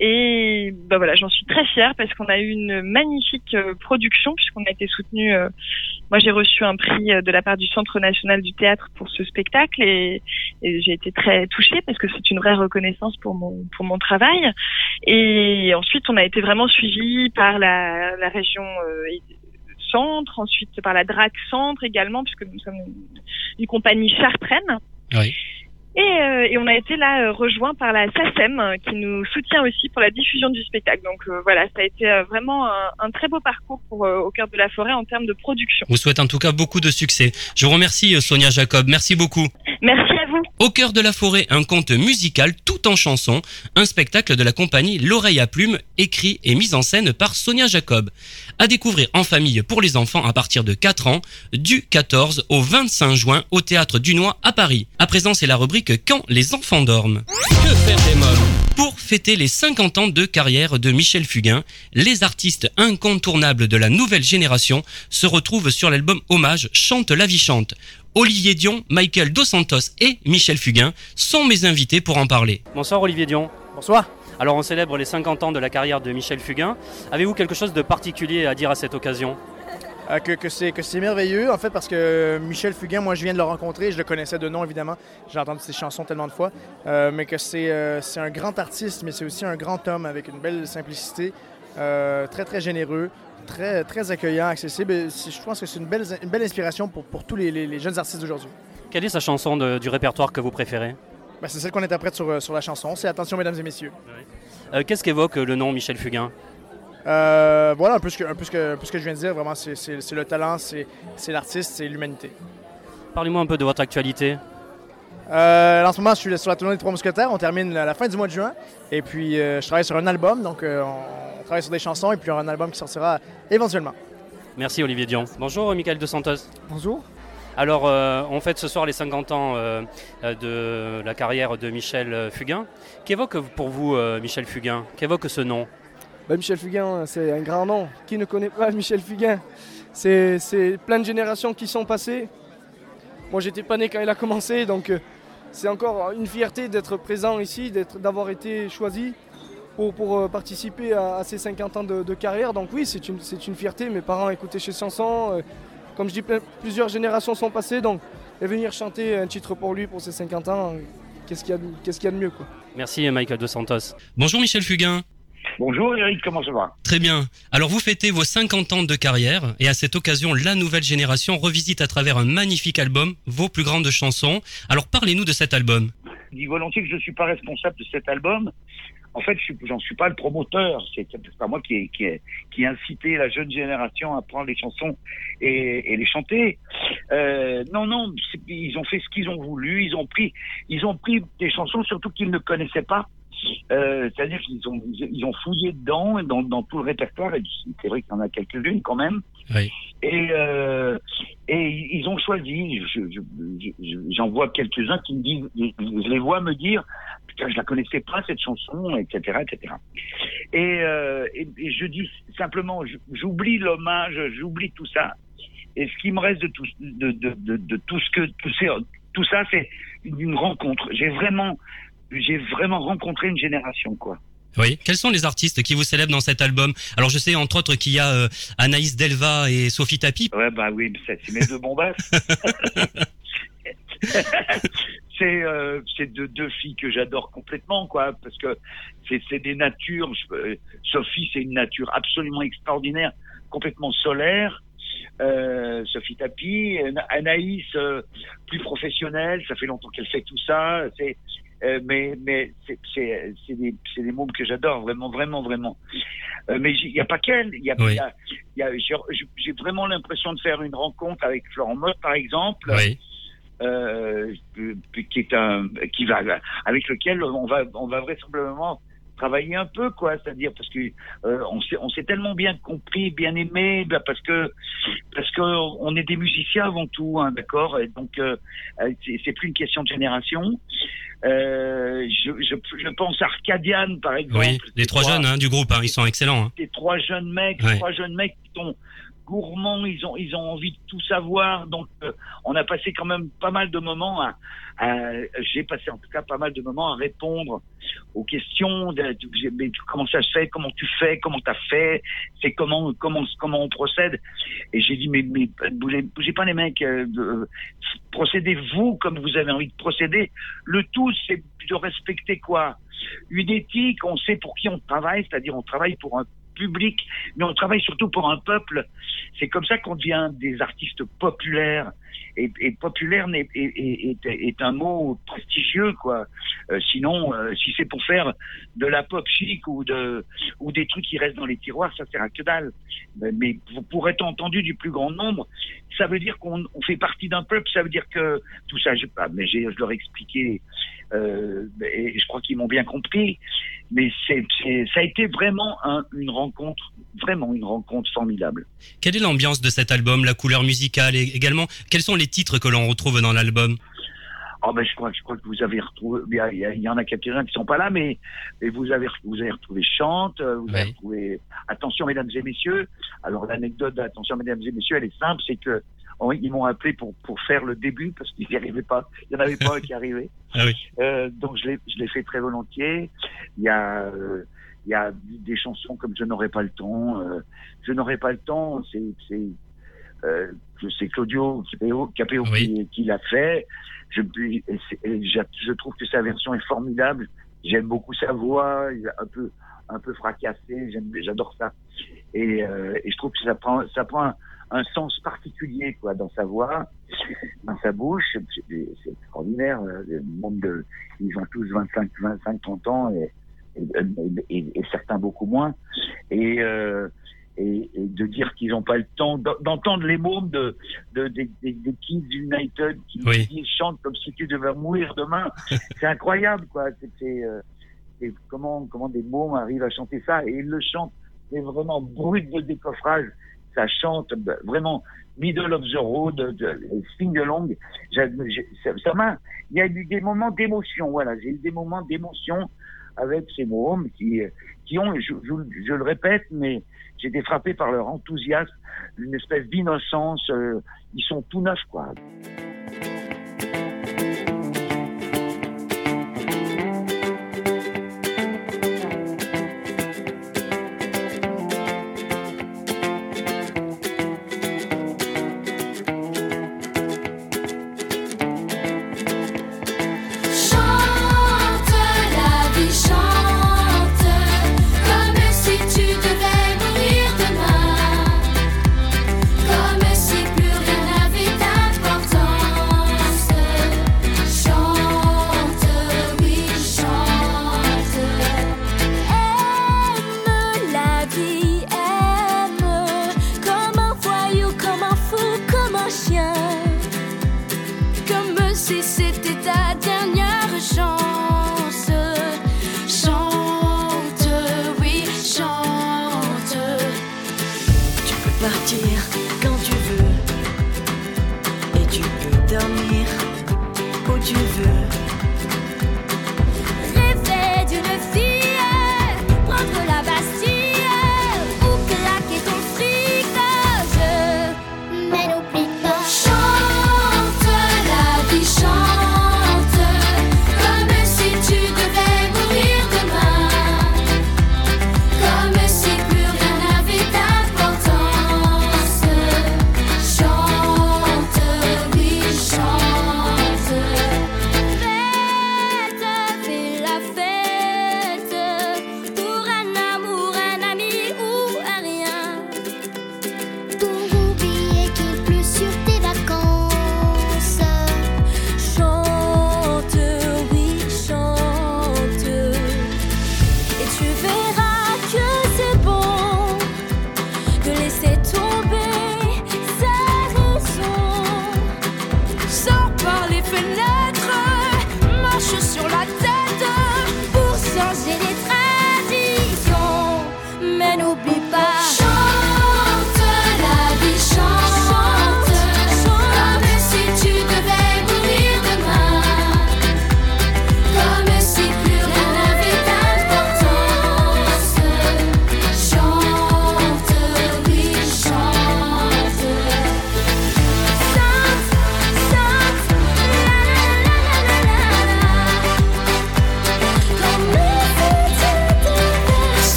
Et bah voilà, j'en suis très fière parce qu'on a eu une magnifique euh, production puisqu'on a été soutenu. euh, moi, j'ai reçu un prix euh, de la part du Centre national du théâtre pour ce spectacle et, et j'ai été très touchée parce que c'est une vraie reconnaissance pour mon pour mon travail. Et ensuite, on a été vraiment suivi par la, la région centre, ensuite par la DRAC centre également, puisque nous sommes une, compagnie chartraine. Oui. Et, euh, et on a été là euh, rejoint par la SACEM euh, qui nous soutient aussi pour la diffusion du spectacle. Donc euh, voilà, ça a été euh, vraiment un, un très beau parcours pour euh, au cœur de la forêt en termes de production. Vous souhaite en tout cas beaucoup de succès. Je vous remercie Sonia Jacob, merci beaucoup. Merci à vous. Au cœur de la forêt, un conte musical tout en chanson, un spectacle de la compagnie L'oreille à plume, écrit et mis en scène par Sonia Jacob. À découvrir en famille pour les enfants à partir de 4 ans, du 14 au 25 juin au théâtre Dunois à Paris. À présent, c'est la rubrique Quand les enfants dorment. Que faire des mômes Pour fêter les 50 ans de carrière de Michel Fugain, les artistes incontournables de la nouvelle génération se retrouvent sur l'album Hommage Chante la vie chante. Olivier Dion, Michael Dos Santos et Michel Fugain sont mes invités pour en parler. Bonsoir Olivier Dion. Bonsoir. Alors on célèbre les 50 ans de la carrière de Michel Fugain. Avez-vous quelque chose de particulier à dire à cette occasion? Euh, que que c'est que c'est merveilleux en fait parce que Michel Fugain, moi je viens de le rencontrer, je le connaissais de nom évidemment, j'ai entendu ses chansons tellement de fois, euh, mais que c'est euh, c'est un grand artiste, mais c'est aussi un grand homme avec une belle simplicité, euh, très très généreux, très très accueillant, accessible. Et Je pense que c'est une belle une belle inspiration pour, pour tous les, les- les jeunes artistes d'aujourd'hui. Quelle est sa chanson de- du répertoire que vous préférez? Ben, c'est celle qu'on interprète sur, euh, sur la chanson, c'est Attention mesdames et messieurs. Qu'est-ce qu'évoque le nom Michel Fugain? Euh, voilà un peu, ce que, un, peu ce que, un peu ce que je viens de dire, vraiment c'est le talent, c'est l'artiste, c'est l'humanité. Parlez-moi un peu de votre actualité. Euh, en ce moment, je suis sur la tournée des Trois Mousquetaires. On termine à la fin du mois de juin. Et puis, euh, je travaille sur un album. Donc, euh, on travaille sur des chansons et puis un album qui sortira éventuellement. Merci Olivier Dion. Bonjour Michael Dos Santos. Bonjour. Alors euh, on fête ce soir les 50 ans euh, de la carrière de Michel Fugain. Qu'évoque pour vous euh, Michel Fugain? Qu'évoque ce nom? Bah, Michel Fugain, c'est un grand nom. Qui ne connaît pas Michel Fugain? C'est c'est plein de générations qui sont passées. Moi, j'étais pas né quand il a commencé, donc euh, c'est encore une fierté d'être présent ici, d'être- d'avoir été choisi pour, pour, euh, participer à, à ces 50 ans de, de carrière. Donc oui, c'est une, c'est une fierté. Mes parents écoutaient chez Sanson. euh, comme je dis, plein- plusieurs générations sont passées, donc et venir chanter un titre pour lui pour ses 50 ans, euh, qu'est-ce qu'il y, a de- qu'est-ce qu'il y a de mieux quoi. Merci Michael Dos Santos. Bonjour Michel Fugain. Bonjour Eric, comment ça va? Très bien. Alors vous fêtez vos 50 ans de carrière et à cette occasion, la nouvelle génération revisite à travers un magnifique album vos plus grandes chansons. Alors parlez-nous de cet album. Je dis volontiers que je ne suis pas responsable de cet album. En fait, je n'en suis pas le promoteur. C'est pas moi qui ai, qui, ai, qui ai incité la jeune génération à prendre les chansons et, et les chanter. Euh, non, non, ils ont fait ce qu'ils ont voulu. Ils ont pris, ils ont pris des chansons surtout qu'ils ne connaissaient pas. Euh, C'est-à-dire qu'ils ont, ils ont fouillé dedans, dans, dans tout le répertoire. Et c'est vrai qu'il y en a quelques-unes quand même. Oui. Et, euh, et ils ont choisi. Je- je- je- J'en vois quelques-uns qui me disent, je les vois me dire, putain, je la connaissais pas cette chanson, etc., etc. Et, euh, et, et je dis simplement, j'oublie l'hommage, j'oublie tout ça. Et ce qui me reste de tout, de, de, de, de tout ce que tout, ces- tout ça, c'est une rencontre. J'ai vraiment, j'ai vraiment rencontré une génération, quoi. Oui. Quels sont les artistes qui vous célèbrent dans cet album? Alors je sais entre autres qu'il y a euh, Anaïs Delva et Sophie Tapi. Ouais, bah oui, c'est mes deux bombasses. c'est euh, c'est deux, deux filles que j'adore complètement, quoi, parce que c'est des natures. je- Sophie, c'est une nature absolument extraordinaire, complètement solaire. Euh, Sophie Tapi, Ana- Anaïs, euh, plus professionnelle, ça fait longtemps qu'elle fait tout ça. C'est euh, mais mais c'est des c'est des mômes que j'adore vraiment vraiment vraiment. Euh, mais il n'y a pas qu'elle, il y a, Oui. j'ai j'ai vraiment l'impression de faire une rencontre avec Florent Mott par exemple. Oui. Euh, qui est un qui va avec lequel on va on va vraisemblablement travailler un peu quoi c'est-à-dire parce que euh, on s'est on s'est tellement bien compris bien aimé bah, parce que parce que on est des musiciens avant tout hein, d'accord? Et donc euh, euh, c'est plus une question de génération euh, je, je, je pense à Arcadian par exemple Oui. Les trois jeunes hein, du groupe, hein, ils sont excellents. hein. ces trois jeunes mecs, Ouais. trois jeunes mecs qui sont gourmands, ils ont ils ont envie de tout savoir. Donc euh, on a passé quand même pas mal de moments à, j'ai passé en tout cas pas mal de moments à répondre aux questions comment ça se fait, comment tu fais, comment t'as fait, c'est comment comment comment on procède. Et j'ai dit mais mais bougez, pas les mecs, euh, de- procédez vous comme vous avez envie de procéder. Le tout c'est de respecter quoi? Une éthique, on sait pour qui on travaille, c'est-à-dire on travaille pour un public, mais on travaille surtout pour un peuple. C'est comme ça qu'on devient des artistes populaires. Et, populaire est, un mot prestigieux, quoi. Euh, sinon, euh, si c'est pour faire de la pop chic ou de ou des trucs qui restent dans les tiroirs, ça sert à que dalle. Mais, mais pour- être entendu du plus grand nombre, ça veut dire qu'on on fait partie d'un peuple. Ça veut dire que tout ça, je, ah, mais je leur ai expliqué. Euh, et je crois qu'ils m'ont bien compris. Mais c'est, ça a été vraiment un- une rencontre, vraiment une rencontre formidable. Quelle est l'ambiance de cet album, la couleur musicale également sont les titres que l'on retrouve dans l'album Oh ben je crois, je crois que vous avez retrouvé. Il y, en a quelques-uns qui sont pas là, mais, mais vous avez vous avez retrouvé chante, euh, vous avez retrouvé attention mesdames et messieurs. Alors l'anecdote d'attention mesdames et messieurs, elle est simple, c'est que oh, ils m'ont appelé pour pour faire le début parce qu'ils n'y arrivaient pas. Il y en avait pas un qui arrivait. Ah oui. Euh, donc je l'ai je l'ai fait très volontiers. Il y a euh, il y a des chansons comme je n'aurai pas le temps. euh, je n'aurai pas le temps. C'est c'est euh, Claudio Capéo, Capéo qui, qui l'a fait. Je, trouve que sa version est formidable. J'aime beaucoup sa voix, un peu un peu fracassé. J'aime, j'adore ça. Et, euh, et je trouve que ça prend ça prend un, un sens particulier quoi dans sa voix, dans sa bouche. C'est, extraordinaire. euh, Le monde de, ils ont tous 25, 25, 30 ans et, et, et- et certains beaucoup moins. Et euh, et, et de dire qu'ils n'ont pas le temps d'en- d'entendre les mômes de, de, des, des, des Kids United qui, qui chantent comme si tu devais mourir demain. c'est incroyable, quoi. C'est, euh, comment, comment des mômes arrivent à chanter ça et ils le chantent. C'est vraiment brut de décoffrage. Ça chante bah, vraiment middle of the road, de, de, sing along. Ça ça m'a, il y a eu des moments d'émotion. Voilà, j'ai eu des moments d'émotion avec ces mômes qui, qui ont, je, je- je le répète, mais j'ai été frappé par leur enthousiasme, une espèce d'innocence. euh, ils sont tout neufs, quoi.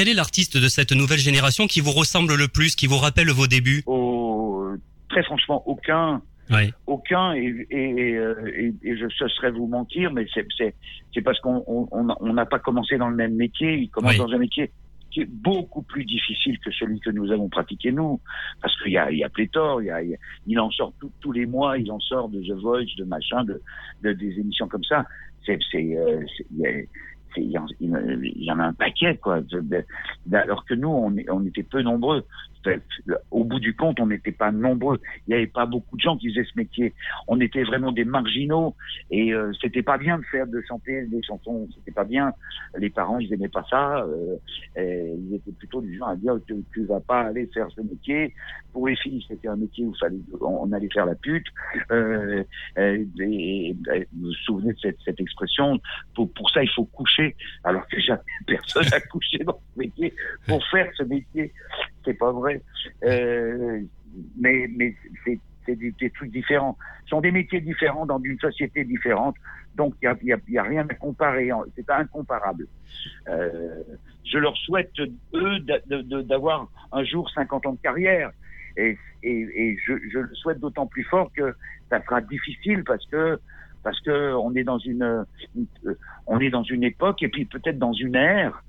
Quel est l'artiste de cette nouvelle génération qui vous ressemble le plus, qui vous rappelle vos débuts? Oh, très franchement, aucun. Oui. Aucun, et, et, euh, et, et je, ce serait vous mentir, mais c'est, parce qu'on on, on- on n'a pas commencé dans le même métier, il commence Oui. dans un métier qui est beaucoup plus difficile que celui que nous avons pratiqué nous, parce qu'il y a, il y a pléthore, il, y a, en sort tout- tous les mois, il en sort de The Voice, de machin, de, de des émissions comme ça. C'est, c'est, euh, c'est- il y en- a un paquet, quoi. Alors que nous, on, on était peu nombreux. Au bout du compte, on n'était pas nombreux. Il n'y avait pas beaucoup de gens qui faisaient ce métier. On était vraiment des marginaux et euh, c'était pas bien de faire de chanter des chansons. C'était pas bien. Les parents, ils aimaient pas ça. euh, ils étaient plutôt du genre à dire tu, tu vas pas aller faire ce métier. Pour les filles, c'était un métier où on, allait faire la pute. Euh, vous vous souvenez de cette, cette expression pour, pour ça, il faut coucher. Alors que jamais personne n'a couché dans ce métier pour faire ce métier. C'est pas vrai. Euh, mais mais c'est des, des trucs différents. Ce sont des métiers différents dans une société différente. Donc, il n'y a, rien à comparer. C'est incomparable. Euh, je leur souhaite, eux, d'avoir un jour 50 ans de carrière. Et, et, je, le souhaite d'autant plus fort que ça sera difficile parce que parce que on est dans une, euh, on est dans une époque et puis peut-être dans une ère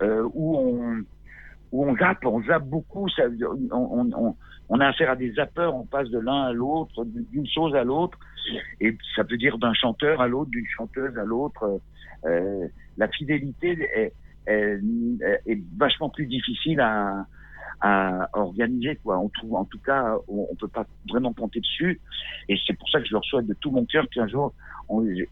où on où on zappe, on zappe beaucoup. Ça, on, on, on, a affaire à des zappeurs, on passe de l'un à l'autre, d'une chose à l'autre, et ça peut dire d'un chanteur à l'autre, d'une chanteuse à l'autre. Euh, la fidélité est, est, est vachement plus difficile à, à organiser. Quoi. On trouve, en tout cas, on, on peut pas vraiment compter dessus, et c'est pour ça que je leur souhaite de tout mon cœur qu'un jour, on, je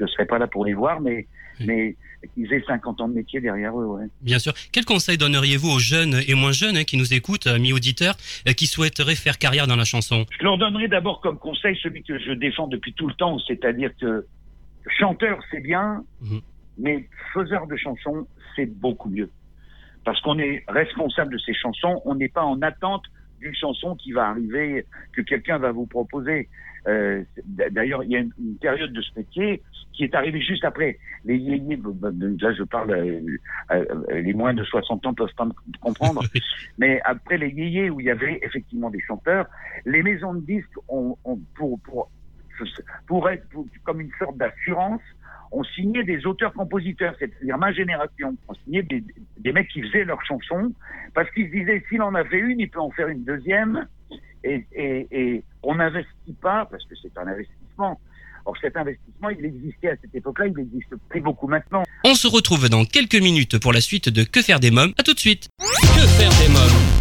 ne serai pas là pour les voir, mais, mais qu'ils aient 50 ans de métier derrière eux. Ouais. Bien sûr. Quel conseil donneriez-vous aux jeunes et moins jeunes hein, qui nous écoutent, amis auditeurs, euh, qui souhaiteraient faire carrière dans la chanson? Je leur donnerai d'abord comme conseil celui que je défends depuis tout le temps, c'est-à-dire que chanteur, c'est bien, Mhm. mais faiseur de chansons, c'est beaucoup mieux. Parce qu'on est responsable de ces chansons, on n'est pas en attente d'une chanson qui va arriver, que quelqu'un va vous proposer. Euh, D'ailleurs, il y a une, une période de ce métier qui est arrivée juste après. Les yéyés, là je parle, euh, euh, les moins de 60 ans peuvent pas me comprendre, mais après les yéyés où il y avait effectivement des chanteurs, les maisons de disques ont, ont pour, pour, pour être pour- comme une sorte d'assurance, on signait des auteurs-compositeurs, c'est-à-dire ma génération. On signait des, des mecs qui faisaient leurs chansons parce qu'ils se disaient s'il en a fait une, il peut en faire une deuxième. Et, et, et on n'investit pas parce que c'est un investissement. Or cet investissement, il existait à cette époque-là, il existe plus beaucoup maintenant. On se retrouve dans quelques minutes pour la suite de Que faire des mômes. À tout de suite. Que faire des mômes?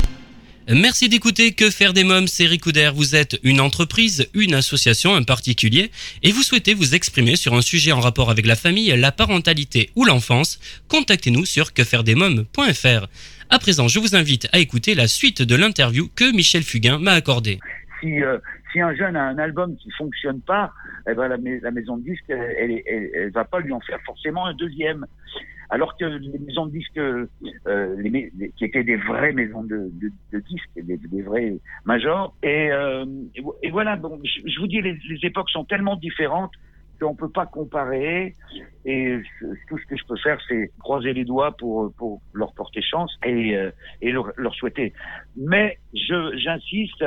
Merci d'écouter Que faire des mômes, c'est Ricoudère. Vous êtes une entreprise, une association, un particulier, et vous souhaitez vous exprimer sur un sujet en rapport avec la famille, la parentalité ou l'enfance. Contactez-nous sur quefairedesmômes.fr. À présent, je vous invite à écouter la suite de l'interview que Michel Fugain m'a accordée. Si, euh, un jeune a un album qui fonctionne pas, eh ben la, mais- la maison de elle- elle va pas lui en faire forcément un deuxième. Alors que les maisons de disques, euh, les, les- qui étaient des vraies maisons de, de, de disques, des, des vrais majors, et, euh, et vo- et voilà. Donc, je, je vous dis, les, les époques sont tellement différentes qu'on peut pas comparer. Et tout ce que je peux faire, c'est croiser les doigts pour pour leur porter chance et euh, et leur, leur souhaiter. Mais j'insiste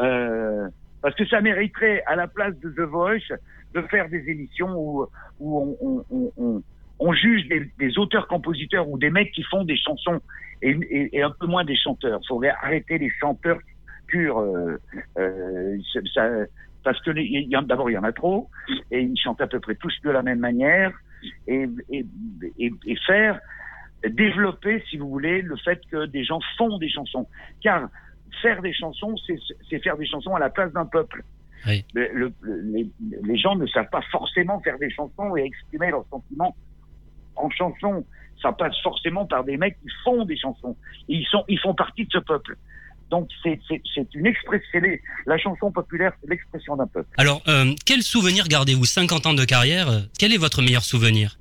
euh, parce que ça mériterait à la place de The Voice de faire des émissions où où on, on, on, on juge des, des auteurs-compositeurs ou des mecs qui font des chansons et, et, et un peu moins des chanteurs. Il faudrait arrêter les chanteurs purs. Euh, euh, ça- parce que d'abord il y en a trop et ils chantent à peu près tous de la même manière et, et, faire développer, si vous voulez, le fait que des gens font des chansons. Car faire des chansons, c'est faire des chansons à la place d'un peuple. Oui. Le- le- le- les, les gens ne savent pas forcément faire des chansons et exprimer leurs sentiments en chansons. Ça passe forcément par des mecs qui font des chansons. Et ils sont, ils font partie de ce peuple. Donc c'est une expression. La chanson populaire, c'est l'expression d'un peuple. Alors, euh, quel souvenir gardez-vous? 50 ans de carrière euh, Quel est votre meilleur souvenir?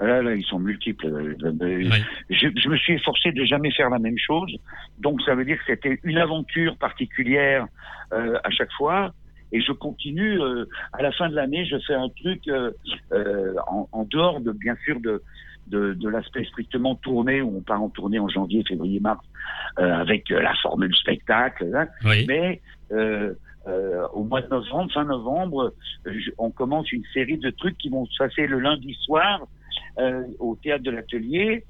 Là, là, ils sont multiples. Euh, euh, Je, je me suis efforcé de jamais faire la même chose. Donc, ça veut dire que c'était une aventure particulière euh, à chaque fois. Et je continue. euh, à la fin de l'année, je fais un truc euh, euh, en, en dehors de, bien sûr, de de, de l'aspect strictement tournée où on part en tournée en janvier, février, mars euh, avec euh, la formule spectacle. hein. Oui. Mais euh, euh, au mois de novembre, fin novembre, je- on commence une série de trucs qui vont se passer le lundi soir euh, au théâtre de l'atelier.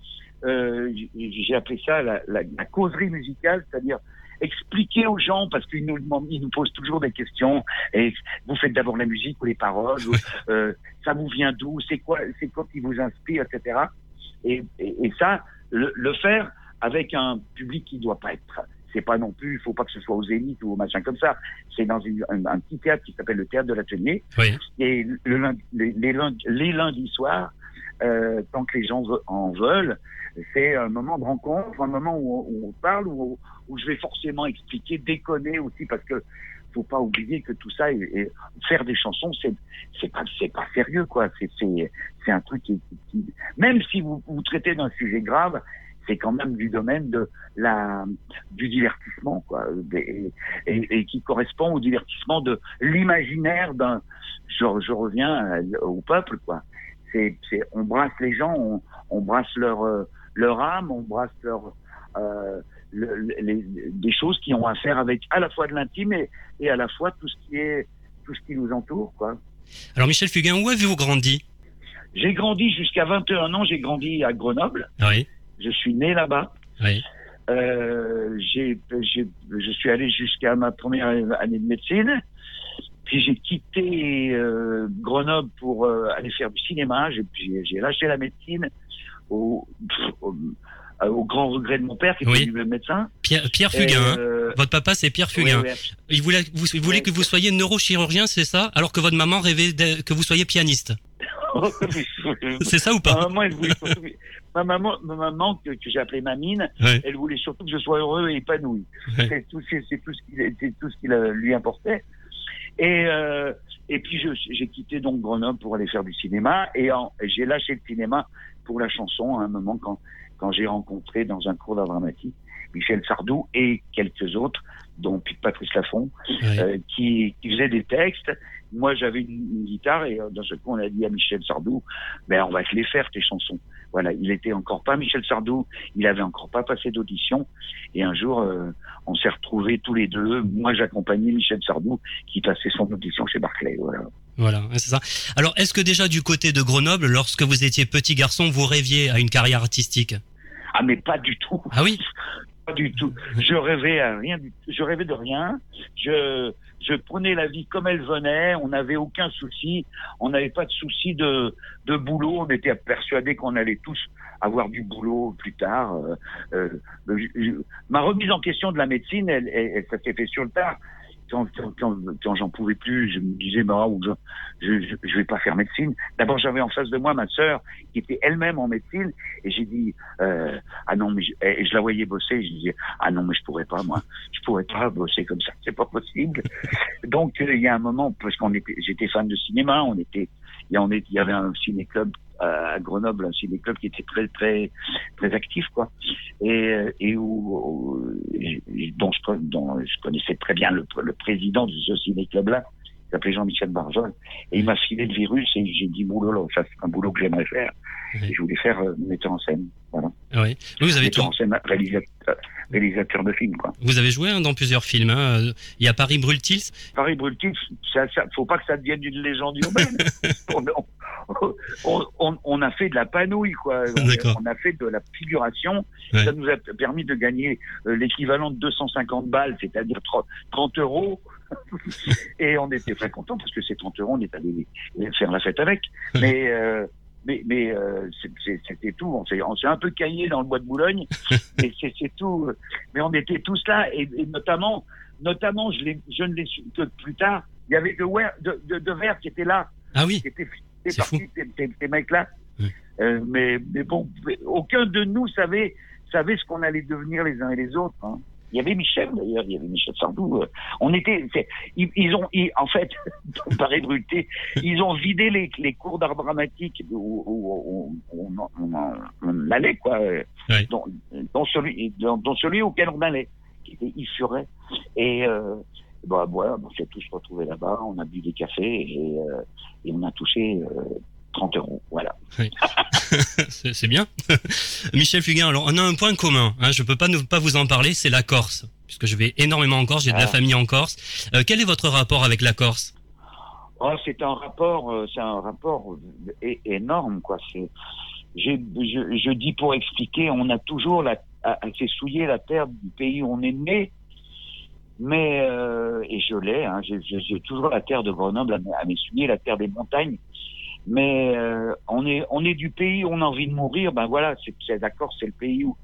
Euh, J'ai appelé ça la, la, la causerie musicale, c'est-à-dire expliquer aux gens parce qu'ils nous demandent, ils nous posent toujours des questions. Et vous faites d'abord la musique ou les paroles, ou, euh, ça vous vient d'où, c'est quoi, c'est quoi qui vous inspire, etc. Et, et, et ça, le, le faire avec un public qui doit pas être c'est pas non plus, il faut pas que ce soit au Zénith ou au machin comme ça. C'est dans une- un, un petit théâtre qui s'appelle le théâtre de l'atelier. Oui. Et le les lundis soirs, euh, tant que les gens en veulent, c'est un moment de rencontre, un moment où, on- parle, où, je vais forcément expliquer, déconner aussi, parce que faut pas oublier que tout ça, faire des chansons, c'est c'est pas sérieux quoi. C'est un truc qui, même si vous traitez d'un sujet grave, c'est quand même du domaine de la du divertissement quoi, et, qui correspond au divertissement de l'imaginaire d'un. Je, je reviens au peuple quoi. C'est on brasse les gens, on, on brasse leur euh, leur âme, on brasse leur euh, le- le- les, des choses qui ont à faire avec à la fois de l'intime et, et à la fois tout ce qui est tout ce qui nous entoure quoi. Alors Michel Fugain, où avez-vous grandi? J'ai grandi jusqu'à 21 ans, j'ai grandi à Grenoble. Oui. Je suis né là-bas. Oui. Euh, je suis allé jusqu'à ma première année de médecine. Puis j'ai quitté euh, Grenoble pour euh, aller faire du cinéma. J'ai, lâché la médecine au, pff, au, euh, au grand regret de mon père qui Oui. était le médecin. Pierre, Pierre Fugain. hein. Votre papa, c'est Pierre Fugain. Il voulait, vous, il voulait que vous soyez neurochirurgien, c'est ça Alors que votre maman rêvait de- que vous soyez pianiste. C'est ça ou pas ma maman, elle voulait surtout- ma maman, ma maman que, que j'ai appelée Mamine, Ouais. elle voulait surtout que je sois heureux et épanoui. Ouais. C'est tout, tout ce qui, c'est tout ce qui la- lui importait. Et euh, et puis j'ai quitté donc Grenoble pour aller faire du cinéma et, j'ai lâché le cinéma pour la chanson à un moment quand quand j'ai rencontré dans un cours d'art dramatique Michel Sardou et quelques autres, dont Patrice Laffont, euh, qui, qui faisaient des textes. Moi, j'avais une, une guitare et euh, dans ce coup, on a dit à Michel Sardou, ben, on va te les faire, tes chansons. Voilà, il était encore pas Michel Sardou, il avait encore pas passé d'audition. Et un jour, euh, on s'est retrouvés tous les deux. Moi, j'accompagnais Michel Sardou qui passait son audition chez Barclay. Voilà. C'est ça. Alors, est-ce que déjà du côté de Grenoble, lorsque vous étiez petit garçon, vous rêviez à une carrière artistique? Ah, mais pas du tout. Ah oui? Pas du tout. Je rêvais à rien. du- Je rêvais de rien. Je, je prenais la vie comme elle venait. On n'avait aucun souci. On n'avait pas de souci de, boulot. On était persuadés qu'on allait tous avoir du boulot plus tard. Euh, euh, ma remise en question de la médecine, elle, elle- elle- ça s'est fait sur le tard. Quand, quand, quand, quand j'en pouvais plus, je me disais, bah, je, je, je, vais pas faire médecine. D'abord, j'avais en face de moi ma sœur qui était elle-même en médecine, et j'ai dit, euh, ah non, mais je, et je la voyais bosser, je disais, ah non, mais je pourrais pas, moi, je pourrais pas bosser comme ça, c'est pas possible. Donc, euh, il y a un moment, parce qu'on était, j'étais fan de cinéma, on était, il y, y avait un ciné-club à Grenoble, un ciné-club qui était très, très, très actif, quoi, et, euh, et où, dont, je, dont connaissais très bien le, le président de ce ciné-club-là, qui s'appelait Jean-Michel Barjol, et il m'a filé le virus, et j'ai dit, boulot, ça c'est un boulot que j'aimerais faire. Et je voulais faire euh, metteur en scène, voilà. Oui. Vous avez, metteur en scène, réalisateur, réalisateur de films, quoi. vous avez joué hein, dans plusieurs films. hein. Euh, Il y a Paris Brûle-t-il Paris Brûle-t-il, ça, ça, faut pas que ça devienne une légende urbaine. on, on, on, on a fait de la panouille, quoi. On, a fait de la figuration. Ouais. Ça nous a permis de gagner euh, l'équivalent de 250 balles, c'est-à-dire 30, 30 euros. Et on était très contents parce que ces 30 euros, on est allé faire la fête avec. Mais, euh, mais, mais euh, c'est- c'est- c'était tout. On s'est, un peu caillé dans le bois de Boulogne, mais c'est, c'est tout. Mais on était tous là, et, et notamment, notamment, je, ne l'ai su que plus tard. Il y avait de, Wer- de, de, de Verre qui était là. Ah oui. Était parti, ces, mecs-là. Euh, mais, mais bon, aucun de nous savait, savait ce qu'on allait devenir les uns et les autres. hein. Il y avait Michel d'ailleurs, il y avait Michel Sardou. euh, On était, ils, ils ont, ils- en fait, Paris Brûlé, ils ont vidé les, les cours d'art dramatique où, où- où on, on- on- on allait quoi, euh, dont, dont celui, dont, dont celui auquel on allait, qui était Yves Furet. Et euh, bah voilà, on s'est tous retrouvés là-bas, on a bu des cafés et, euh, et on a touché euh, 30 euros, voilà. Oui. c'est bien. Michel Fugain, alors on a un point commun, hein, je peux pas ne pas vous en parler, c'est la Corse. puisque je vais énormément en Corse, j'ai de la Ah. famille en Corse. Euh, quel est votre rapport avec la Corse? Oh, c'est un rapport, euh, c'est un rapport euh, énorme, quoi. C'est, j'ai- je, je dis pour expliquer, on a toujours la, fait souiller la terre du pays où on est né, mais euh, et je l'ai, hein, j'ai, toujours la terre de Grenoble à, m- à m'essuyer, la terre des montagnes. Mais euh, on est, on est du pays où on a envie de mourir. Ben voilà, c'est, d'accord, c'est le pays où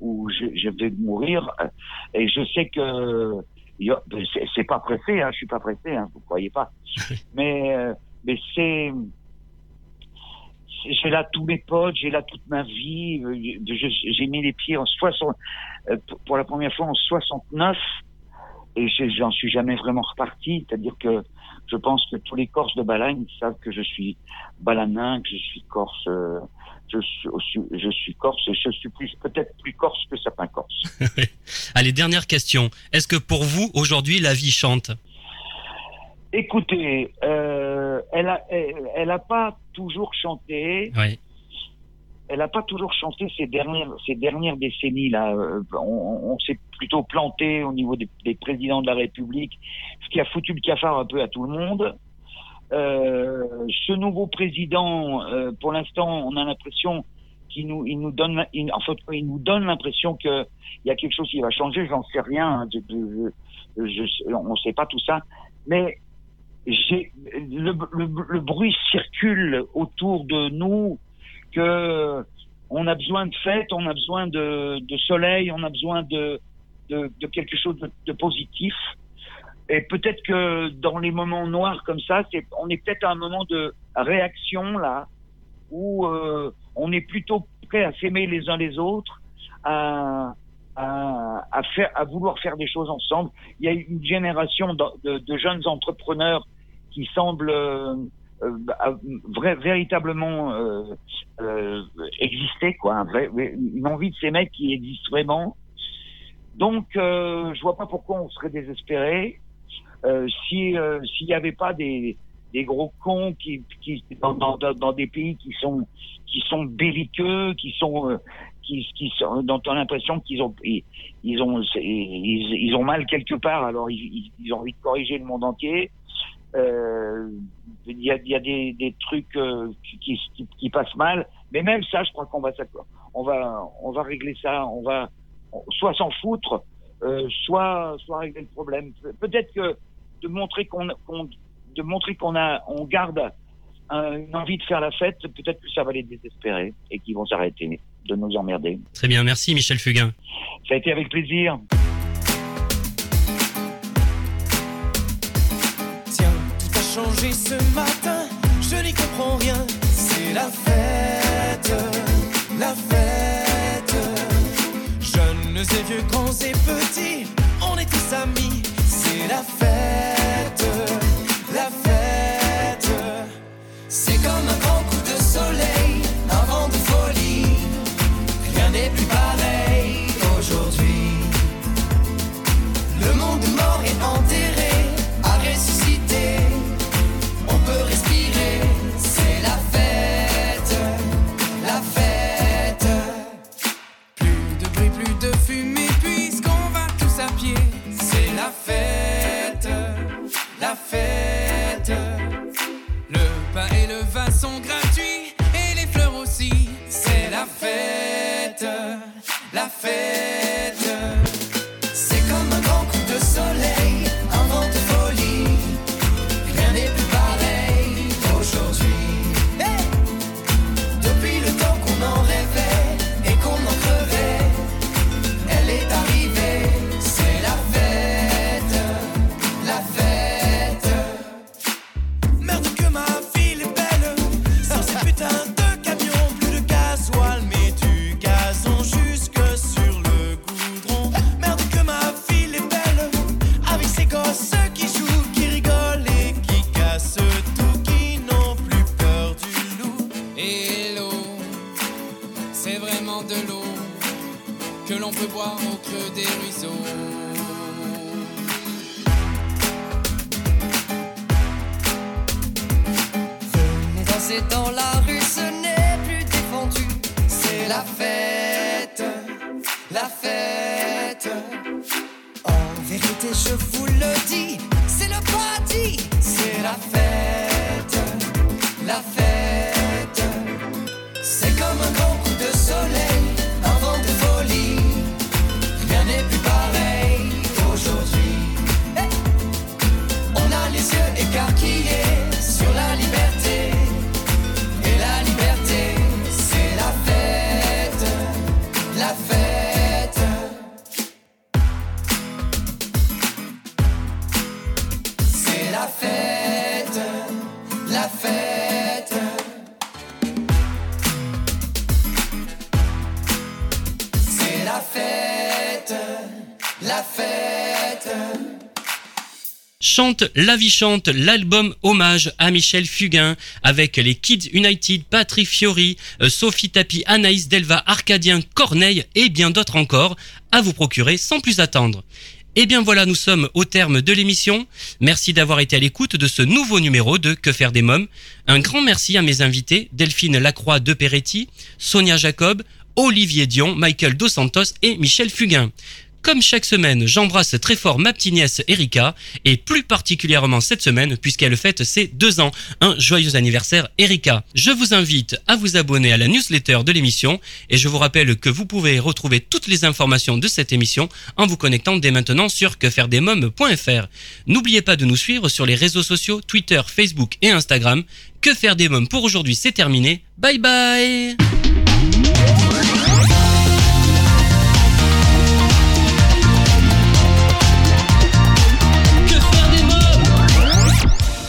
où je, je vais mourir. euh, Et je sais que a- c'est, pas pressé, hein, je suis pas pressé, hein, vous croyez pas. Mais euh, mais c'est j'ai là tous mes potes, j'ai là toute ma vie. J'ai mis les pieds en 60 euh, pour- la première fois en 69 et j'en suis jamais vraiment reparti. C'est-à-dire que je pense que tous les Corses de Balagne savent que je suis balanin, que je suis Corse. euh, je suis, je suis Corse et je suis plus peut-être plus Corse que certains Corses. Allez, dernière question. Est-ce que pour vous, aujourd'hui, la vie chante? Écoutez, euh, elle a, elle, elle a pas toujours chanté. Oui. Elle a pas toujours chanté ces dernières, ces dernières décennies là. Euh, On, s'est plutôt planté au niveau des, présidents de la République, ce qui a foutu le cafard un peu à tout le monde. Euh, ce nouveau président, euh, pour l'instant, on a l'impression qu'il nous, il nous donne, il, en fait, il nous donne l'impression que il y a quelque chose qui va changer. J'en sais rien. hein. On ne sait pas tout ça, mais le, le bruit circule autour de nous que on a besoin de fêtes, on a besoin de, soleil, on a besoin de, quelque chose de, positif. Et peut-être que dans les moments noirs comme ça, on est peut-être à un moment de réaction là, où euh, on est plutôt prêt à s'aimer les uns les autres, à, vouloir faire des choses ensemble. Il y a une génération de, de- jeunes entrepreneurs qui semblent euh, vrai- véritablement euh, euh, exister, quoi. une envie de ces mecs qui existent vraiment. Donc, euh, je vois pas pourquoi on serait désespéré euh, si euh, s'il n'y avait pas des, des gros cons qui, qui dans, dans, dans- des pays qui sont qui sont belliqueux, qui sont euh, qui, qui sont, dont on a l'impression qu'ils ont ils, ont ils, ils ont mal quelque part, alors ils- ils ont envie de corriger le monde entier. Euh, Il y a, il y a des, des trucs euh, qui, qui, qui- qui passent mal, mais même ça, je crois qu'on va on va on va régler ça, on va soit s'en foutre, euh, soit soit régler le problème. Pe- Peut-être que de montrer qu'on de montrer qu'on a on garde un- une envie de faire la fête, peut-être que ça va les désespérer et qu'ils vont s'arrêter de nous emmerder. Très bien, merci Michel Fugain. Ça a été avec plaisir. Changé ce matin, je n'y comprends rien. C'est la fête, la fête. Jeunes et vieux, grands et petits, on est tous amis. C'est la fête, La vie chante, l'album hommage à Michel Fugain avec les Kids United, Patrick Fiori, euh, Sophie Tapi, Anaïs Delva, Arcadien, Corneille et bien d'autres encore à vous procurer sans plus attendre. Et bien voilà, nous sommes au terme de l'émission. Merci d'avoir été à l'écoute de ce nouveau numéro de Que faire des mômes. Un grand merci à mes invités, Delphine Lacroix de Peretti, Sonia Jacob, Olivier Dion, Michael Dos Santos et Michel Fugain. Comme chaque semaine, j'embrasse très fort ma petite nièce Erika, et plus particulièrement cette semaine, puisqu'elle fête ses deux ans. Un joyeux anniversaire Erika. Je vous invite à vous abonner à la newsletter de l'émission, et je vous rappelle que vous pouvez retrouver toutes les informations de cette émission en vous connectant dès maintenant sur quefairedesmoms.fr. N'oubliez pas de nous suivre sur les réseaux sociaux Twitter, Facebook et Instagram. Que faire des mômes pour aujourd'hui, c'est terminé. Bye bye